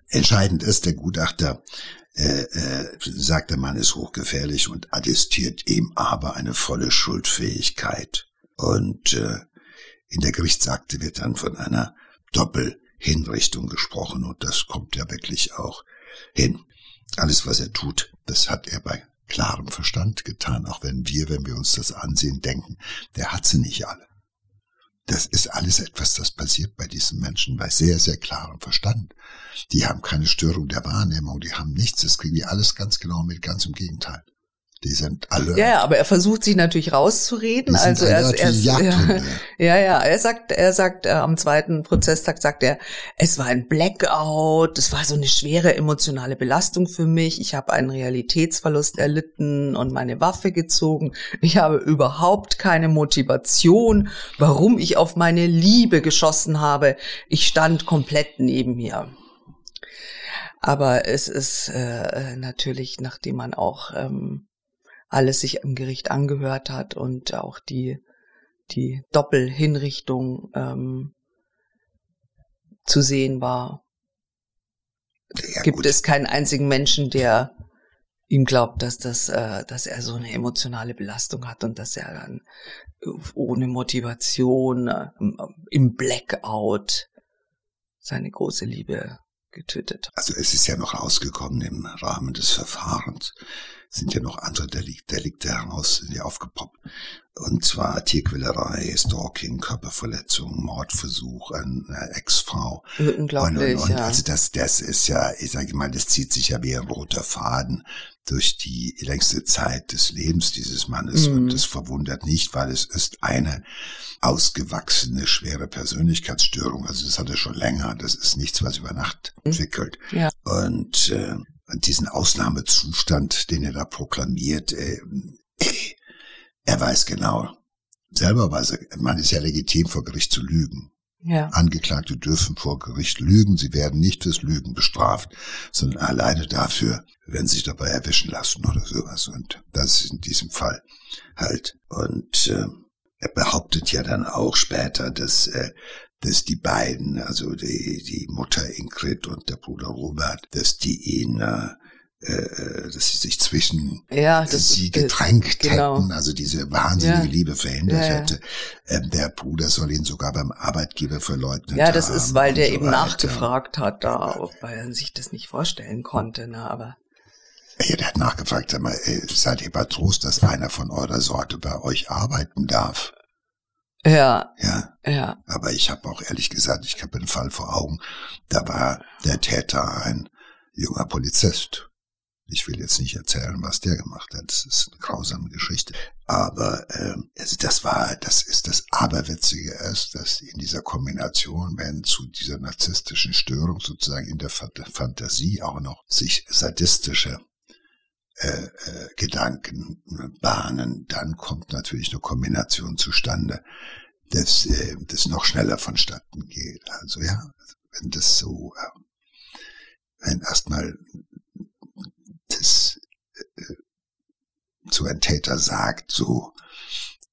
entscheidend ist, der Gutachter äh, äh, sagt, der Mann ist hochgefährlich und attestiert ihm aber eine volle Schuldfähigkeit. Und äh, in der Gerichtsakte wird dann von einer Doppelhinrichtung gesprochen und das kommt ja wirklich auch hin. Alles, was er tut, das hat er bei klarem Verstand getan, auch wenn wir, wenn wir uns das ansehen, denken, der hat sie nicht alle. Das ist alles etwas, das passiert bei diesen Menschen bei sehr, sehr klarem Verstand. Die haben keine Störung der Wahrnehmung, die haben nichts, das kriegen die alles ganz genau mit, ganz im Gegenteil. Die sind alle. Ja, aber er versucht sich natürlich rauszureden. also er, er, wie ja, ja, ja, er sagt, er sagt äh, am zweiten Prozesstag sagt er, es war ein Blackout, es war so eine schwere emotionale Belastung für mich. Ich habe einen Realitätsverlust erlitten und meine Waffe gezogen. Ich habe überhaupt keine Motivation, warum ich auf meine Liebe geschossen habe. Ich stand komplett neben mir. Aber es ist äh, natürlich, nachdem man auch ähm, alles sich im Gericht angehört hat und auch die die Doppelhinrichtung ähm, zu sehen war, Ja, gibt gut. es keinen einzigen Menschen, der ihm glaubt, dass das, äh, dass er so eine emotionale Belastung hat und dass er dann ohne Motivation äh, im Blackout seine große Liebe getötet hat. Also es ist ja noch rausgekommen im Rahmen des Verfahrens. Sind ja noch andere Delikte, Delikte heraus, sind ja aufgepoppt. Und zwar Tierquälerei, Stalking, Körperverletzung, Mordversuch an einer Ex-Frau. Unglaublich, und, und, und ja. also das, das ist ja, ich sage mal, das zieht sich ja wie ein roter Faden durch die längste Zeit des Lebens dieses Mannes. Mhm. Und das verwundert nicht, weil es ist eine ausgewachsene, schwere Persönlichkeitsstörung. Also das hat er schon länger. Das ist nichts, was über Nacht Mhm. entwickelt. Ja. Und äh, diesen Ausnahmezustand, den er da proklamiert, äh, äh, er weiß genau, selber weiß er, man ist ja legitim vor Gericht zu lügen. Ja. Angeklagte dürfen vor Gericht lügen, sie werden nicht fürs Lügen bestraft, sondern alleine dafür, wenn sie sich dabei erwischen lassen oder sowas. Und das ist in diesem Fall halt. Und äh, er behauptet ja dann auch später, dass, äh, dass die beiden, also die, die Mutter Ingrid und der Bruder Robert, dass die ihn, äh, äh, dass sie sich zwischen Ja, das sie äh, gedrängt genau. hätten, also diese wahnsinnige Ja. Liebe verhindert Ja, hätte. Ähm, der Bruder soll ihn sogar beim Arbeitgeber verleugnet Ja, das ist, weil der so eben weiter. nachgefragt hat, da, weil er sich das nicht vorstellen konnte, ne, aber. Ja, der hat nachgefragt, sag mal, äh, seid ihr bei Trost, dass einer von eurer Sorte bei euch arbeiten darf? Ja, Ja, ja, aber ich habe auch ehrlich gesagt, ich habe einen Fall vor Augen, da war der Täter ein junger Polizist. Ich will jetzt nicht erzählen, was der gemacht hat. Das ist eine grausame Geschichte. Aber ähm, also das war, das ist das Aberwitzige ist, dass in dieser Kombination, wenn zu dieser narzisstischen Störung sozusagen in der Fantasie auch noch sich sadistische äh, äh, Gedanken bahnen, dann kommt natürlich eine Kombination zustande, das, äh, das noch schneller vonstatten geht. Also ja, wenn das so, äh, wenn erstmal das äh, so ein Täter sagt, so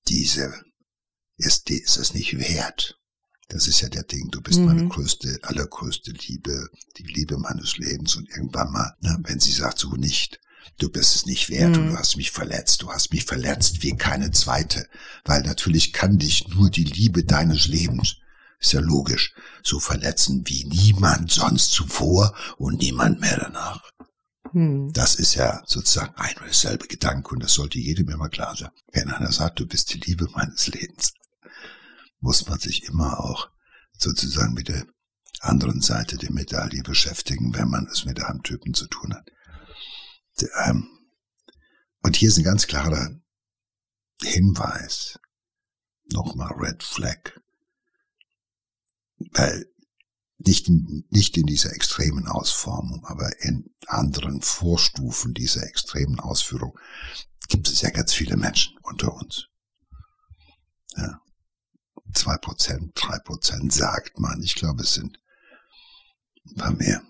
diese ist, ist es nicht wert. Das ist ja der Ding, du bist Mhm. meine größte, allergrößte Liebe, die Liebe meines Lebens und irgendwann mal, na, wenn sie sagt so nicht, du bist es nicht wert und Mhm. du hast mich verletzt, du hast mich verletzt wie keine zweite, weil natürlich kann dich nur die Liebe deines Lebens, ist ja logisch, so verletzen wie niemand sonst zuvor und niemand mehr danach. hm. Das ist ja sozusagen ein und dasselbe Gedanke und das sollte jedem immer klar sein. Wenn einer sagt, du bist die Liebe meines Lebens, muss man sich immer auch sozusagen mit der anderen Seite der Medaille beschäftigen, wenn man es mit einem Typen zu tun hat. Ähm, und hier ist ein ganz klarer Hinweis. Nochmal Red Flag. Weil nicht in, nicht in dieser extremen Ausformung, aber in anderen Vorstufen dieser extremen Ausführung gibt es ja ganz viele Menschen unter uns. Ja. Zwei Prozent, drei Prozent sagt man. Ich glaube, es sind ein paar mehr.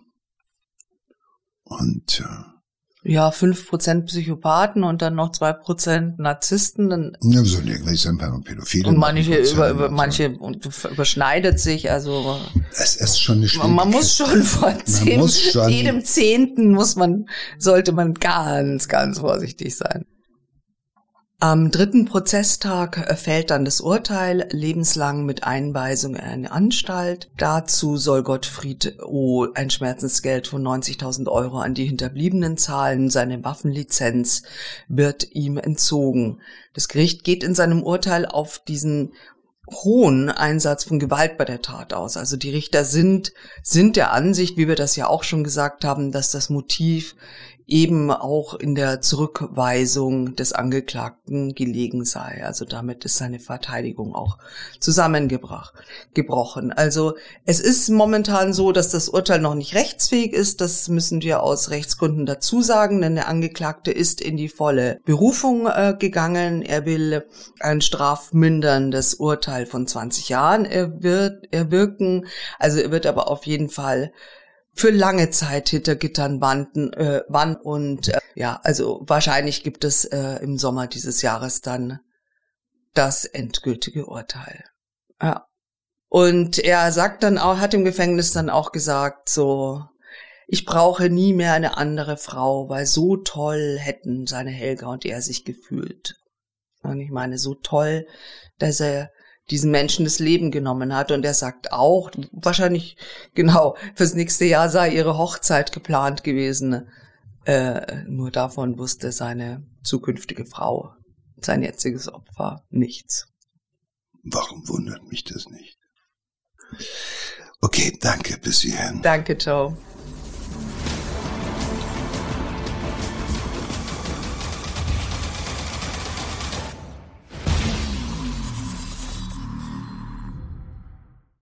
Und äh, ja, fünf Prozent Psychopathen und dann noch zwei Prozent Narzissten. Dann ja, so sind und Pädophile. Und manche, über, über, manche überschneidet sich, also. Es ist schon eine Man, man muss schon vor zehn, schon jedem Zehnten muss man, sollte man ganz, ganz vorsichtig sein. Am dritten Prozesstag fällt dann das Urteil, lebenslang mit Einweisung in eine Anstalt. Dazu soll Gottfried O. ein Schmerzensgeld von 90.000 Euro an die Hinterbliebenen zahlen. Seine Waffenlizenz wird ihm entzogen. Das Gericht geht in seinem Urteil auf diesen hohen Einsatz von Gewalt bei der Tat aus. Also die Richter sind, sind der Ansicht, wie wir das ja auch schon gesagt haben, dass das Motiv eben auch in der Zurückweisung des Angeklagten gelegen sei. Also damit ist seine Verteidigung auch zusammengebracht, gebrochen. Also es ist momentan so, dass das Urteil noch nicht rechtsfähig ist. Das müssen wir aus Rechtsgründen dazu sagen, denn der Angeklagte ist in die volle Berufung äh, gegangen. Er will ein strafminderndes Urteil von 20 Jahren erwirken. Also er wird aber auf jeden Fall für lange Zeit hinter Gittern wanden, äh, wann und äh, ja, also wahrscheinlich gibt es äh, im Sommer dieses Jahres dann das endgültige Urteil. Ja. Und er sagt dann auch, hat im Gefängnis dann auch gesagt, so, ich brauche nie mehr eine andere Frau, weil so toll hätten seine Helga und er sich gefühlt. Und ich meine, so toll, dass er diesen Menschen das Leben genommen hat. Und er sagt auch, wahrscheinlich genau, fürs nächste Jahr sei ihre Hochzeit geplant gewesen. Äh, nur davon wusste seine zukünftige Frau, sein jetziges Opfer, nichts. Warum wundert mich das nicht? Okay, danke bis hierhin. Danke, Joe.